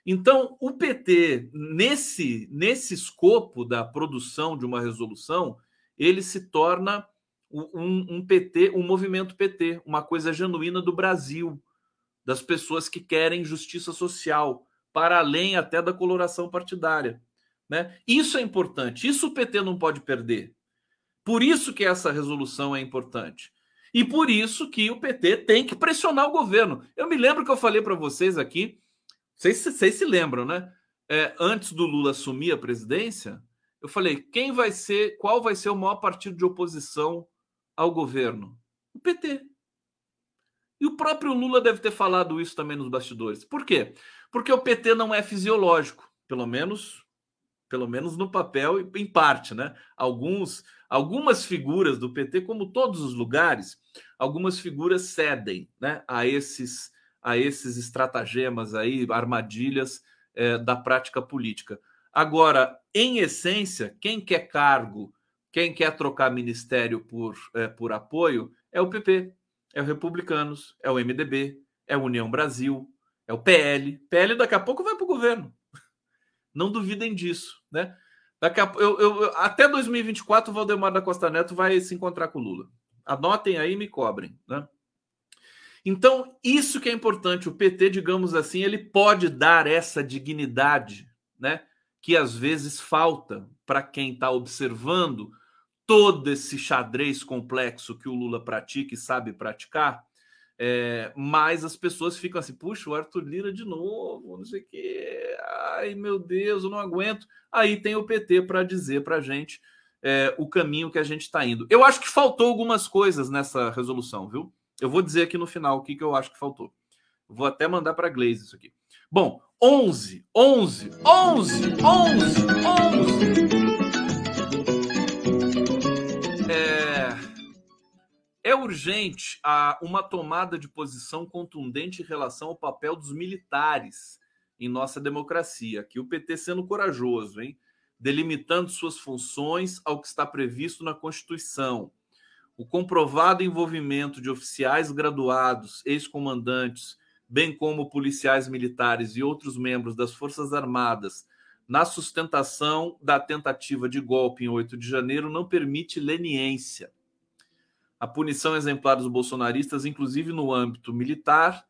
Então, o PT, nesse, nesse escopo da produção de uma resolução, ele se torna um, um, PT, um movimento PT, uma coisa genuína do Brasil, das pessoas que querem justiça social, para além até da coloração partidária. Né? Isso é importante, isso o PT não pode perder. Por isso que essa resolução é importante. E por isso que o PT tem que pressionar o governo. Eu me lembro que eu falei para vocês aqui, vocês, vocês se lembram, né? É, antes do Lula assumir a presidência, eu falei: quem vai ser, qual vai ser o maior partido de oposição ao governo? O PT. E o próprio Lula deve ter falado isso também nos bastidores. Por quê? Porque o PT não é fisiológico, pelo menos, pelo menos no papel e em parte, né? Alguns, algumas figuras do PT, como todos os lugares, algumas figuras cedem, né, a esses a esses estratagemas aí, armadilhas é, da prática política. Agora, em essência, quem quer cargo quem quer trocar ministério por, é, por apoio é o PP, é o Republicanos, é o MDB, é a União Brasil, é o PL. PL daqui a pouco vai para o governo. Não duvidem disso, né? Daqui a, eu, eu, até 2024 o Valdemar da Costa Neto vai se encontrar com o Lula. Anotem aí e me cobrem, né? Então, isso que é importante. O PT, digamos assim, ele pode dar essa dignidade, né? Que às vezes falta para quem está observando todo esse xadrez complexo que o Lula pratica e sabe praticar, é, mas as pessoas ficam assim, puxa, o Arthur Lira de novo, não sei o quê, ai meu Deus, eu não aguento. Aí tem o PT para dizer para a gente é, o caminho que a gente está indo. Eu acho que faltou algumas coisas nessa resolução, viu? Eu vou dizer aqui no final o que, que eu acho que faltou. Vou até mandar para a Glaze isso aqui. Bom, 11, 11, 11, 11, 11. É urgente a, uma tomada de posição contundente em relação ao papel dos militares em nossa democracia. Aqui o PT sendo corajoso, hein? delimitando suas funções ao que está previsto na Constituição. O comprovado envolvimento de oficiais graduados, ex-comandantes, bem como policiais militares e outros membros das Forças Armadas na sustentação da tentativa de golpe em 8 de janeiro não permite leniência. A punição exemplar dos bolsonaristas, inclusive no âmbito militar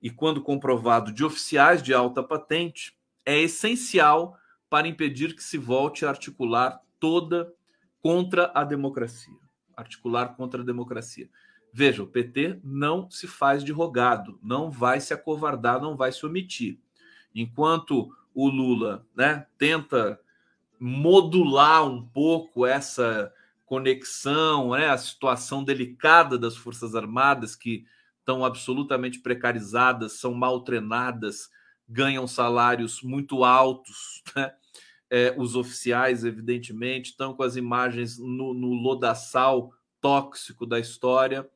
e quando comprovado de oficiais de alta patente, é essencial para impedir que se volte a articular toda contra a democracia. Articular contra a democracia. Veja, o PT não se faz de rogado, não vai se acovardar, não vai se omitir. Enquanto o Lula né, tenta modular um pouco essa conexão, né, a situação delicada das Forças Armadas, que estão absolutamente precarizadas, são mal treinadas, ganham salários muito altos, né? é, os oficiais, evidentemente, estão com as imagens no, no lodaçal tóxico da história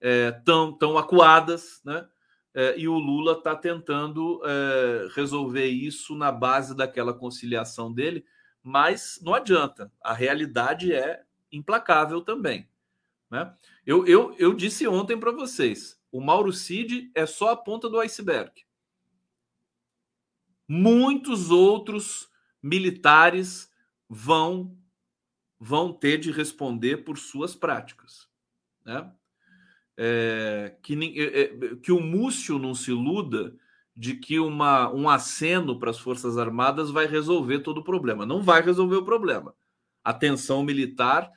é, tão, tão acuadas, né? É, e o Lula está tentando é, resolver isso na base daquela conciliação dele, mas não adianta, a realidade é implacável também. Né? Eu, eu, eu disse ontem para vocês: o Mauro Cid é só a ponta do iceberg. Muitos outros militares vão vão ter de responder por suas práticas. Né? é, que, é, é, que o Múcio não se iluda de que uma, um aceno para as Forças Armadas vai resolver todo o problema. Não vai resolver o problema. A tensão militar,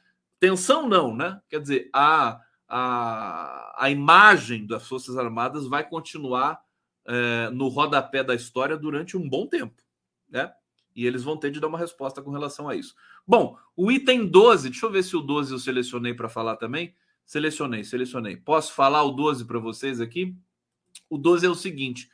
tensão não, né? Quer dizer, a, a, a imagem das Forças Armadas vai continuar é, no rodapé da história durante um bom tempo, né? E eles vão ter de dar uma resposta com relação a isso. Bom, o item 12, deixa eu ver se o 12 eu selecionei para falar também. Selecionei, selecionei. Posso falar o 12 para vocês aqui? O 12 é o seguinte: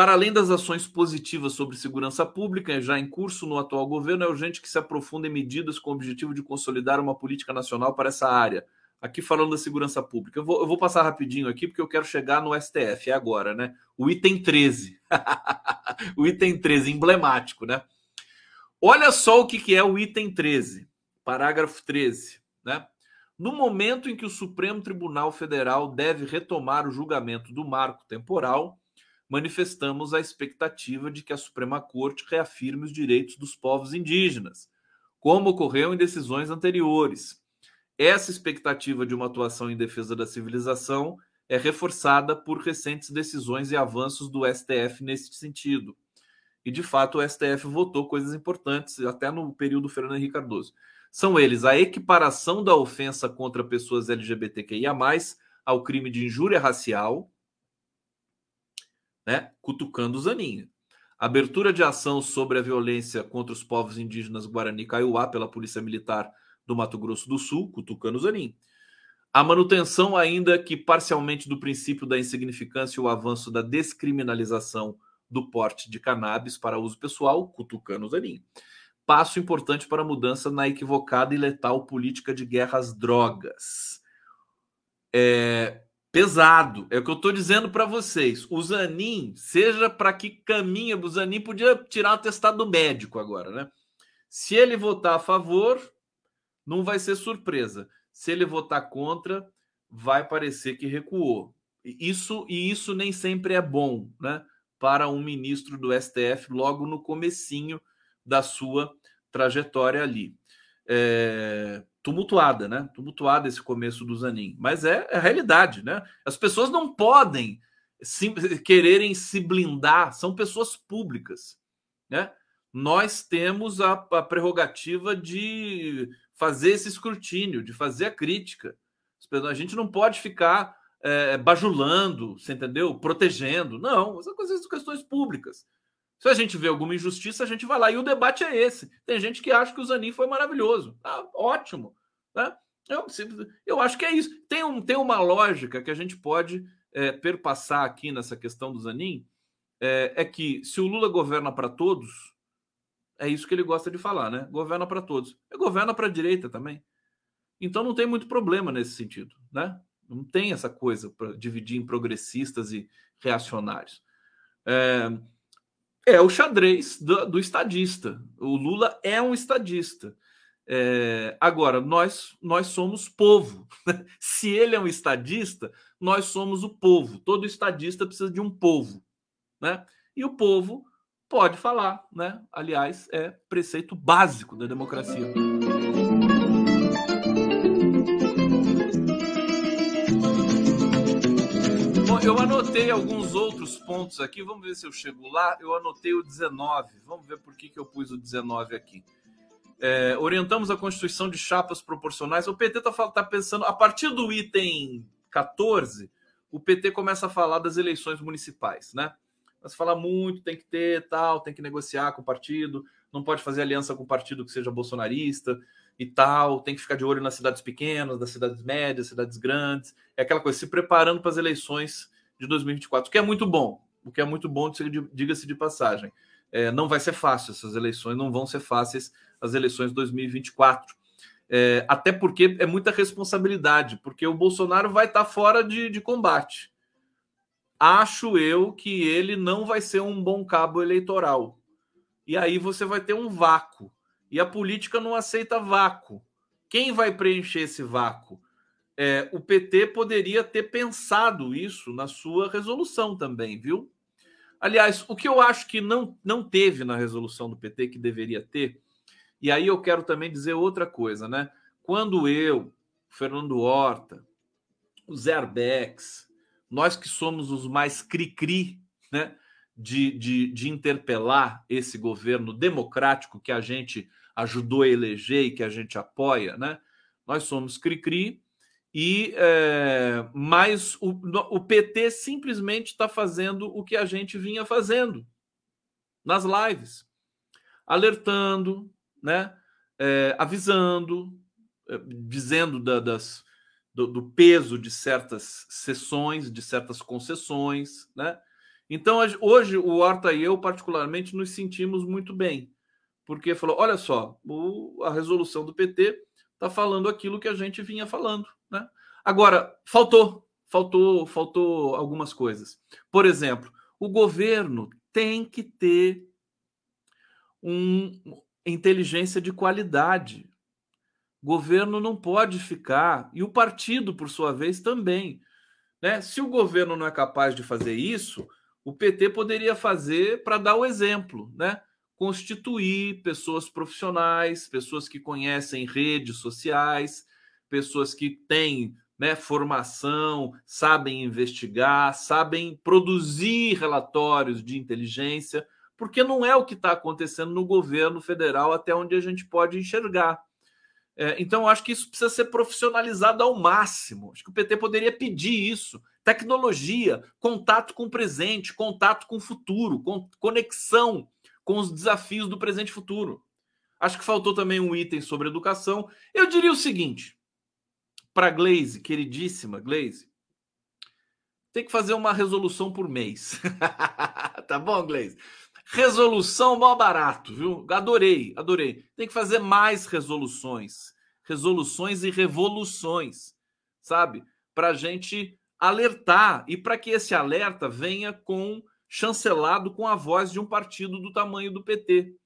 para além das ações positivas sobre segurança pública, já em curso no atual governo, é urgente que se aprofundem medidas com o objetivo de consolidar uma política nacional para essa área. Aqui falando da segurança pública. Eu vou, eu vou passar rapidinho aqui, porque eu quero chegar no STF, é agora, né? O item 13. o item 13, emblemático, né? Olha só o que, que é o item 13, parágrafo 13, né? No momento em que o Supremo Tribunal Federal deve retomar o julgamento do marco temporal, manifestamos a expectativa de que a Suprema Corte reafirme os direitos dos povos indígenas, como ocorreu em decisões anteriores. Essa expectativa de uma atuação em defesa da civilização é reforçada por recentes decisões e avanços do STF nesse sentido. E, de fato, o STF votou coisas importantes, até no período Fernando Henrique Cardoso. São eles a equiparação da ofensa contra pessoas LGBTQIA, ao crime de injúria racial, né, cutucando o Zaninho. Abertura de ação sobre a violência contra os povos indígenas Guarani Kaiowá pela Polícia Militar do Mato Grosso do Sul, cutucando o Zanin. A manutenção, ainda que parcialmente, do princípio da insignificância e o avanço da descriminalização do porte de cannabis para uso pessoal, cutucando o Zanin passo importante para a mudança na equivocada e letal política de guerra às drogas. É pesado, é o que eu estou dizendo para vocês. O Zanin, seja para que caminha, o Zanin podia tirar o atestado médico agora, né? Se ele votar a favor, não vai ser surpresa. Se ele votar contra, vai parecer que recuou. Isso e isso nem sempre é bom, né? Para um ministro do STF logo no comecinho da sua trajetória ali. É, tumultuada, né? Tumultuada esse começo do Zanin. Mas é, é a realidade, né? As pessoas não podem sim, quererem se blindar, são pessoas públicas, né? Nós temos a, a prerrogativa de fazer esse escrutínio, de fazer a crítica. A gente não pode ficar é, bajulando, você entendeu? Protegendo. Não, são coisas, questões públicas. Se a gente vê alguma injustiça, a gente vai lá. E o debate é esse. Tem gente que acha que o Zanin foi maravilhoso. Ah, ótimo. Né? Eu, eu acho que é isso. Tem, um, tem uma lógica que a gente pode é, perpassar aqui nessa questão do Zanin. É, é que se o Lula governa para todos, é isso que ele gosta de falar, né? Governa para todos. Ele governa para a direita também. Então não tem muito problema nesse sentido, né? Não tem essa coisa para dividir em progressistas e reacionários. É, é o xadrez do, do estadista. O Lula é um estadista. É, agora, nós, nós somos povo. Se ele é um estadista, nós somos o povo. Todo estadista precisa de um povo. Né? E o povo pode falar, né? Aliás, é preceito básico da democracia. Eu anotei alguns outros pontos aqui, vamos ver se eu chego lá. Eu anotei o 19, vamos ver por que, que eu pus o 19 aqui. É, orientamos a constituição de chapas proporcionais. O PT está tá pensando, a partir do item 14, o PT começa a falar das eleições municipais, né? Mas fala muito, tem que ter tal, tem que negociar com o partido, não pode fazer aliança com o partido que seja bolsonarista e tal, tem que ficar de olho nas cidades pequenas, nas cidades médias, cidades grandes. É aquela coisa, se preparando para as eleições de 2024, o que é muito bom, o que é muito bom, diga-se de passagem. É, não vai ser fácil, essas eleições não vão ser fáceis, as eleições de 2024. É, até porque é muita responsabilidade, porque o Bolsonaro vai estar tá fora de, de combate. Acho eu que ele não vai ser um bom cabo eleitoral. E aí você vai ter um vácuo. E a política não aceita vácuo. Quem vai preencher esse vácuo? É, o PT poderia ter pensado isso na sua resolução também, viu? Aliás, o que eu acho que não, não teve na resolução do PT, que deveria ter, e aí eu quero também dizer outra coisa, né? Quando eu, Fernando Horta, o Zé Arbex, nós que somos os mais cri-cri, né? De, de, de interpelar esse governo democrático que a gente ajudou a eleger e que a gente apoia, né? Nós somos cri-cri e é, mas o, o PT simplesmente está fazendo o que a gente vinha fazendo nas lives, alertando, né, é, avisando, é, dizendo da, das, do, do, peso de certas sessões, de certas concessões, né? Então hoje o Horta e eu particularmente nos sentimos muito bem, porque falou, olha só, o, a resolução do PT está falando aquilo que a gente vinha falando, né? Agora, faltou, faltou, faltou algumas coisas. Por exemplo, o governo tem que ter um inteligência de qualidade. O governo não pode ficar, e o partido, por sua vez, também. Né? Se o governo não é capaz de fazer isso, o PT poderia fazer para dar o exemplo, né? Constituir pessoas profissionais, pessoas que conhecem redes sociais, pessoas que têm né, formação, sabem investigar, sabem produzir relatórios de inteligência, porque não é o que está acontecendo no governo federal até onde a gente pode enxergar. É, então, acho que isso precisa ser profissionalizado ao máximo. Acho que o PT poderia pedir isso. Tecnologia, contato com o presente, contato com o futuro, com conexão com os desafios do presente e futuro. Acho que faltou também um item sobre educação. Eu diria o seguinte: para Glaze, queridíssima Glaze, tem que fazer uma resolução por mês. tá bom, Glaze? Resolução mó barato, viu? Adorei, adorei. Tem que fazer mais resoluções. Resoluções e revoluções, sabe? Para gente alertar e para que esse alerta venha com chancelado com a voz de um partido do tamanho do PT.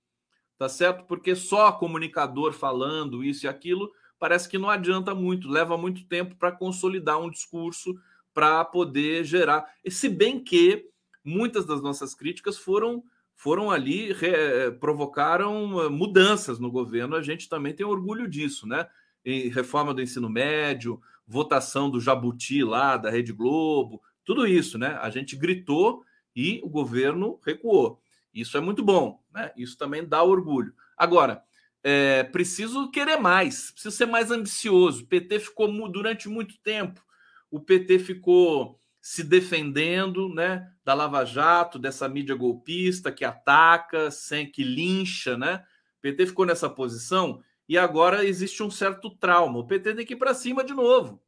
Tá certo? Porque só comunicador falando isso e aquilo parece que não adianta muito, leva muito tempo para consolidar um discurso para poder gerar. E se bem que muitas das nossas críticas foram foram ali re, provocaram eh, mudanças no governo. A gente também tem orgulho disso, né? Em reforma do ensino médio, votação do Jabuti lá da Rede Globo, tudo isso, né? A gente gritou e o governo recuou. Isso é muito bom, né? Isso também dá orgulho. Agora, é, preciso querer mais, preciso ser mais ambicioso. O PT ficou durante muito tempo, o PT ficou se defendendo né, da Lava Jato, dessa mídia golpista que ataca, sem que lincha, né? O PT ficou nessa posição e agora existe um certo trauma. O PT tem que ir para cima de novo.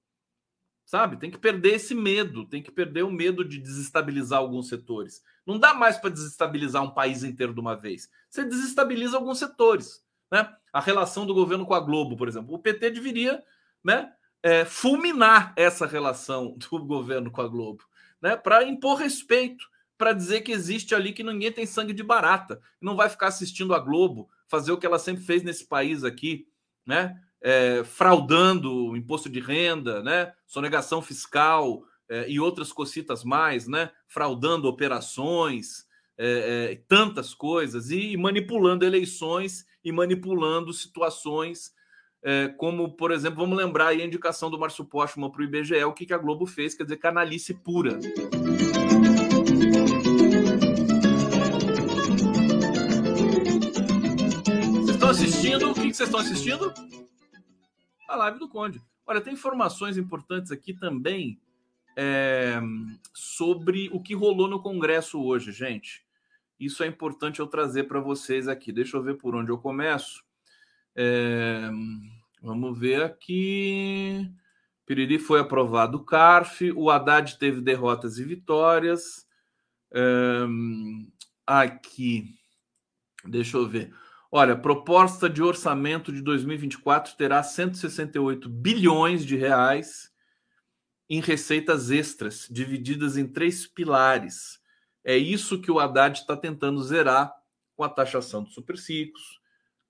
Sabe? Tem que perder esse medo, tem que perder o medo de desestabilizar alguns setores. Não dá mais para desestabilizar um país inteiro de uma vez. Você desestabiliza alguns setores né? A relação do governo com a Globo, por exemplo. O PT deveria né, é, fulminar essa relação do governo com a Globo, né? Para impor respeito, para dizer que existe ali que ninguém tem sangue de barata, não vai ficar assistindo a Globo fazer o que ela sempre fez nesse país aqui, né? É, fraudando o imposto de renda, né? Sonegação fiscal é, e outras cocitas mais, né? Fraudando operações, é, é, tantas coisas, e manipulando eleições e manipulando situações, é, como, por exemplo, vamos lembrar a indicação do Márcio Postman para o IBGE, o que, que a Globo fez, quer dizer, canalice pura. Vocês estão assistindo? O que, que vocês estão assistindo? A live do Conde. Olha, tem informações importantes aqui também é, sobre o que rolou no Congresso hoje, gente. Isso é importante eu trazer para vocês aqui. Deixa eu ver por onde eu começo. É, vamos ver aqui. Piriri foi aprovado o CARF, o Haddad teve derrotas e vitórias. É, aqui, deixa eu ver. Olha, proposta de orçamento de 2024 terá 168 bilhões de reais em receitas extras, divididas em três pilares. É isso que o Haddad está tentando zerar com a taxação dos superciclos,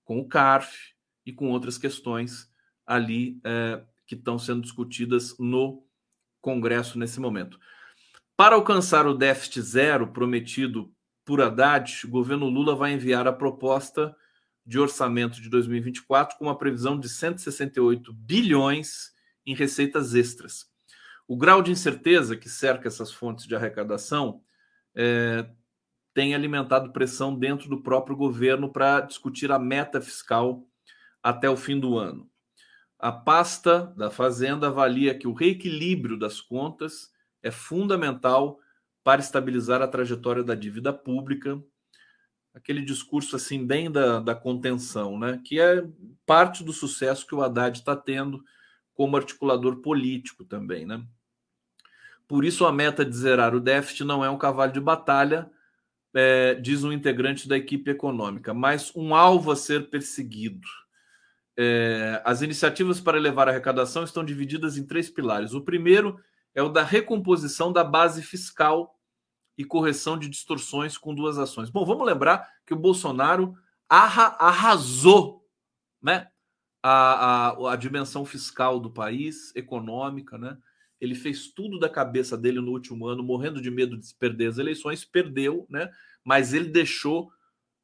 com o CARF e com outras questões ali é, que estão sendo discutidas no Congresso nesse momento. Para alcançar o déficit zero prometido por Haddad, o governo Lula vai enviar a proposta de orçamento de 2024 com uma previsão de 168 bilhões em receitas extras. O grau de incerteza que cerca essas fontes de arrecadação é, tem alimentado pressão dentro do próprio governo para discutir a meta fiscal até o fim do ano. A pasta da Fazenda avalia que o reequilíbrio das contas é fundamental para estabilizar a trajetória da dívida pública, aquele discurso assim bem da, da contenção, né? que é parte do sucesso que o Haddad está tendo como articulador político também. Né? Por isso, a meta de zerar o déficit não é um cavalo de batalha, é, diz um integrante da equipe econômica, mas um alvo a ser perseguido. É, as iniciativas para elevar a arrecadação estão divididas em três pilares. O primeiro é o da recomposição da base fiscal e correção de distorções com duas ações. Bom, vamos lembrar que o Bolsonaro arrasou né, a, a, a dimensão fiscal do país, econômica, né? Ele fez tudo da cabeça dele no último ano, morrendo de medo de perder as eleições, perdeu, né? Mas ele deixou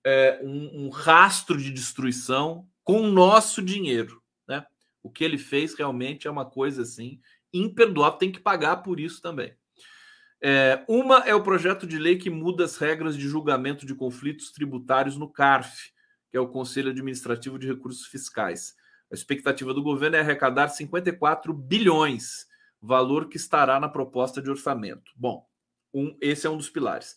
é, um, um, rastro de destruição com o nosso dinheiro, né? O que ele fez realmente é uma coisa assim imperdoável, tem que pagar por isso também. É, uma é o projeto de lei que muda as regras de julgamento de conflitos tributários no CARF, que é o Conselho Administrativo de Recursos Fiscais. A expectativa do governo é arrecadar 54 bilhões valor que estará na proposta de orçamento. Bom, um, esse é um dos pilares.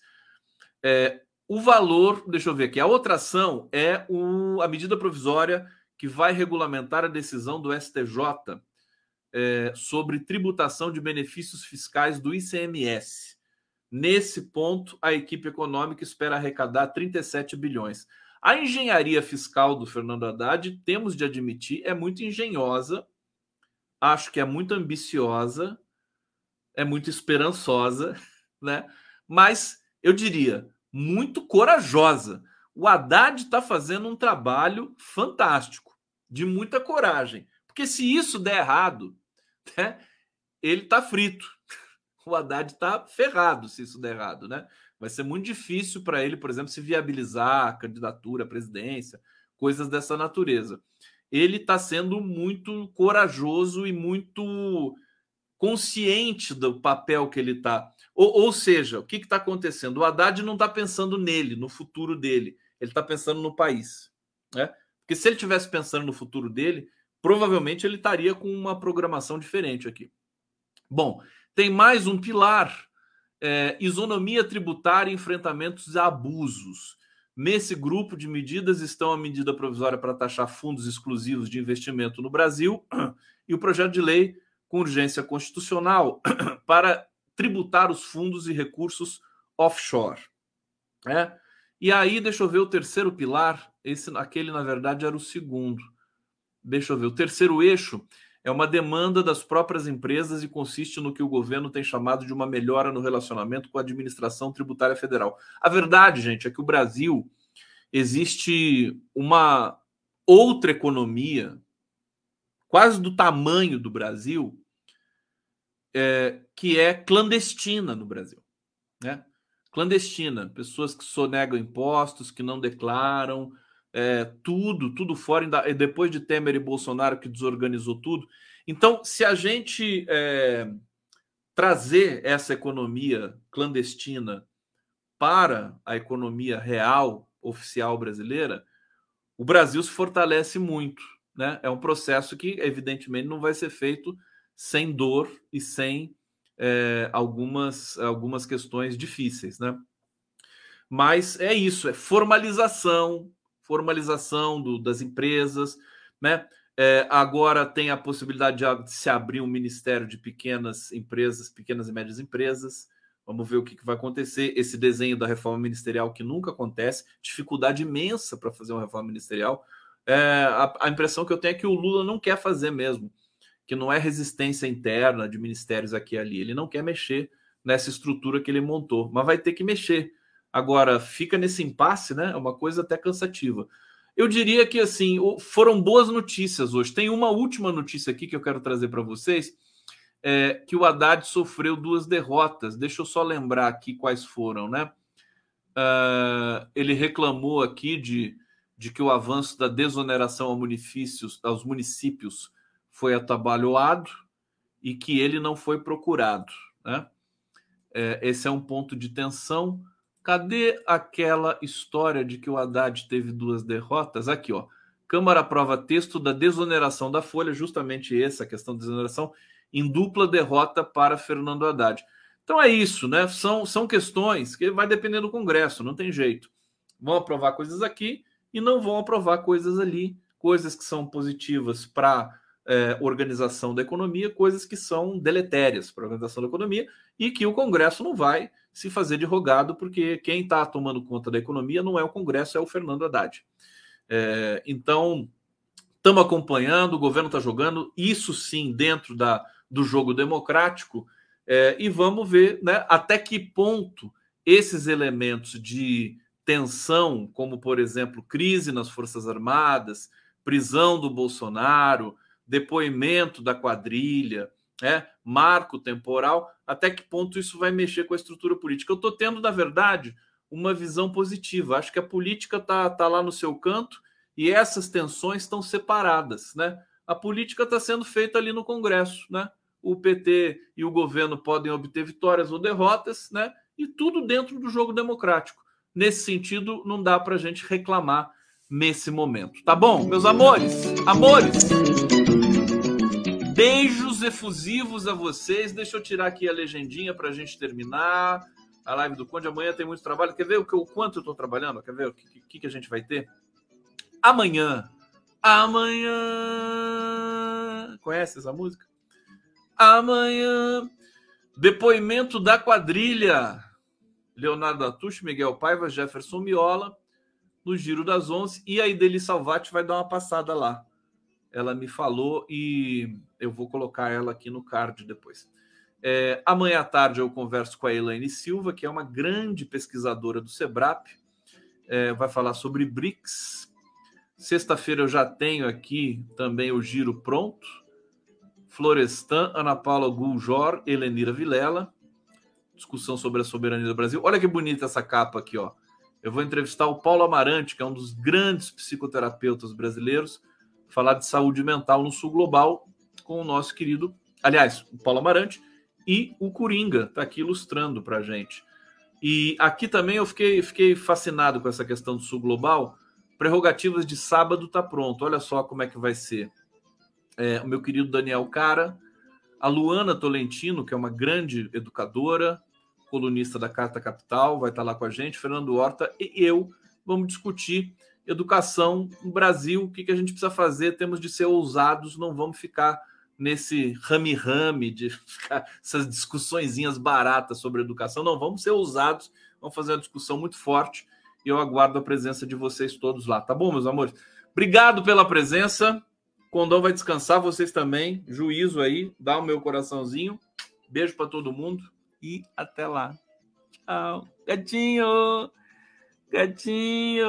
É, o valor, deixa eu ver aqui, a outra ação é o, a medida provisória que vai regulamentar a decisão do STJ é, sobre tributação de benefícios fiscais do ICMS. Nesse ponto, a equipe econômica espera arrecadar 37 bilhões. A engenharia fiscal do Fernando Haddad, temos de admitir, é muito engenhosa acho que é muito ambiciosa, é muito esperançosa, né? Mas eu diria muito corajosa. O Haddad está fazendo um trabalho fantástico, de muita coragem. Porque se isso der errado, né, ele está frito. O Haddad está ferrado se isso der errado, né? Vai ser muito difícil para ele, por exemplo, se viabilizar a candidatura à presidência, coisas dessa natureza ele está sendo muito corajoso e muito consciente do papel que ele está. Ou, ou, seja, o que está acontecendo? O Haddad não está pensando nele, no futuro dele. Ele está pensando no país. Né? Porque se ele tivesse pensando no futuro dele, provavelmente ele estaria com uma programação diferente aqui. Bom, tem mais um pilar: é, isonomia tributária e enfrentamentos a abusos. Nesse grupo de medidas estão a medida provisória para taxar fundos exclusivos de investimento no Brasil e o projeto de lei com urgência constitucional para tributar os fundos e recursos offshore. É? E aí, deixa eu ver o terceiro pilar. Esse, aquele, na verdade, era o segundo. Deixa eu ver. O terceiro eixo é uma demanda das próprias empresas e consiste no que o governo tem chamado de uma melhora no relacionamento com a administração tributária federal. A verdade, gente, é que o Brasil existe uma outra economia, quase do tamanho do Brasil, é, que é clandestina no Brasil. Né? clandestina, pessoas que sonegam impostos, que não declaram, é, tudo, tudo fora, depois de Temer e Bolsonaro que desorganizou tudo. Então, se a gente é, trazer essa economia clandestina para a economia real, oficial brasileira, o Brasil se fortalece muito. Né? É um processo que, evidentemente, não vai ser feito sem dor e sem é, algumas, algumas questões difíceis, né? Mas é isso, é formalização, formalização do, das empresas, né? É, agora tem a possibilidade de se abrir um ministério de pequenas empresas, pequenas e médias empresas. Vamos ver o que, que vai acontecer. Esse desenho da reforma ministerial que nunca acontece, dificuldade imensa para fazer uma reforma ministerial. É, a, a impressão que eu tenho é que o Lula não quer fazer mesmo que não é resistência interna de ministérios aqui e ali. Ele não quer mexer nessa estrutura que ele montou, mas vai ter que mexer. Agora, fica nesse impasse, né? É uma coisa até cansativa. Eu diria que, assim, foram boas notícias hoje. Tem uma última notícia aqui que eu quero trazer para vocês, é, que o Haddad sofreu duas derrotas. Deixa eu só lembrar aqui quais foram, né? Uh, ele reclamou aqui de, de que o avanço da desoneração aos municípios, aos municípios foi atabalhoado e que ele não foi procurado. Né? É, esse é um ponto de tensão. Cadê aquela história de que o Haddad teve duas derrotas? Aqui, ó. Câmara aprova texto da desoneração da Folha, justamente essa questão da desoneração, em dupla derrota para Fernando Haddad. Então é isso, né? São, são questões que vai depender do Congresso, não tem jeito. Vão aprovar coisas aqui e não vão aprovar coisas ali, coisas que são positivas para é, organização da economia, coisas que são deletérias para a organização da economia e que o Congresso não vai se fazer de rogado, porque quem está tomando conta da economia não é o Congresso, é o Fernando Haddad. É, então, estamos acompanhando, o governo está jogando, isso sim, dentro da, do jogo democrático, é, e vamos ver né, até que ponto esses elementos de tensão, como, por exemplo, crise nas Forças Armadas, prisão do Bolsonaro, depoimento da quadrilha, né? marco temporal, até que ponto isso vai mexer com a estrutura política. Eu estou tendo, na verdade, uma visão positiva. Acho que a política está tá lá no seu canto e essas tensões estão separadas. Né? A política está sendo feita ali no Congresso. Né? O PT e o governo podem obter vitórias ou derrotas, né? e tudo dentro do jogo democrático. Nesse sentido, não dá para a gente reclamar nesse momento. Tá bom, meus amores? Amores! Beijos efusivos a vocês. Deixa eu tirar aqui a legendinha para a gente terminar a live do Conde. Amanhã tem muito trabalho. Quer ver o, que, o quanto eu estou trabalhando? Quer ver o que, que, que a gente vai ter? Amanhã. Amanhã. Conhece essa música? Amanhã. Depoimento da quadrilha. Leonardo Atush, Miguel Paiva, Jefferson Miola, no Giro das Onze. E a Ideli Salvati vai dar uma passada lá ela me falou e eu vou colocar ela aqui no card depois. É, amanhã à tarde eu converso com a Elaine Silva, que é uma grande pesquisadora do Sebrap, é, vai falar sobre BRICS. Sexta-feira eu já tenho aqui também o giro pronto. Florestan, Ana Paula Guljor, Helenira Vilela. Discussão sobre a soberania do Brasil. Olha que bonita essa capa aqui, ó. Eu vou entrevistar o Paulo Amarante, que é um dos grandes psicoterapeutas brasileiros falar de saúde mental no Sul Global com o nosso querido, aliás, o Paulo Amarante e o Coringa, está aqui ilustrando para gente. E aqui também eu fiquei, fiquei fascinado com essa questão do Sul Global. Prerrogativas de sábado tá pronto. Olha só como é que vai ser. É, o meu querido Daniel Cara, a Luana Tolentino, que é uma grande educadora, colunista da Carta Capital, vai estar lá com a gente, Fernando Horta e eu vamos discutir educação no Brasil, o que, que a gente precisa fazer? Temos de ser ousados, não vamos ficar nesse rame-rame de ficar essas discussõezinhas baratas sobre educação. Não, vamos ser ousados, vamos fazer uma discussão muito forte e eu aguardo a presença de vocês todos lá, tá bom, meus amores? Obrigado pela presença. Condão vai descansar, vocês também. Juízo aí, dá o meu coraçãozinho. Beijo para todo mundo e até lá. Tchau. Gatinho! Gatinho!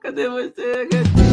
Cadê você, gatinho?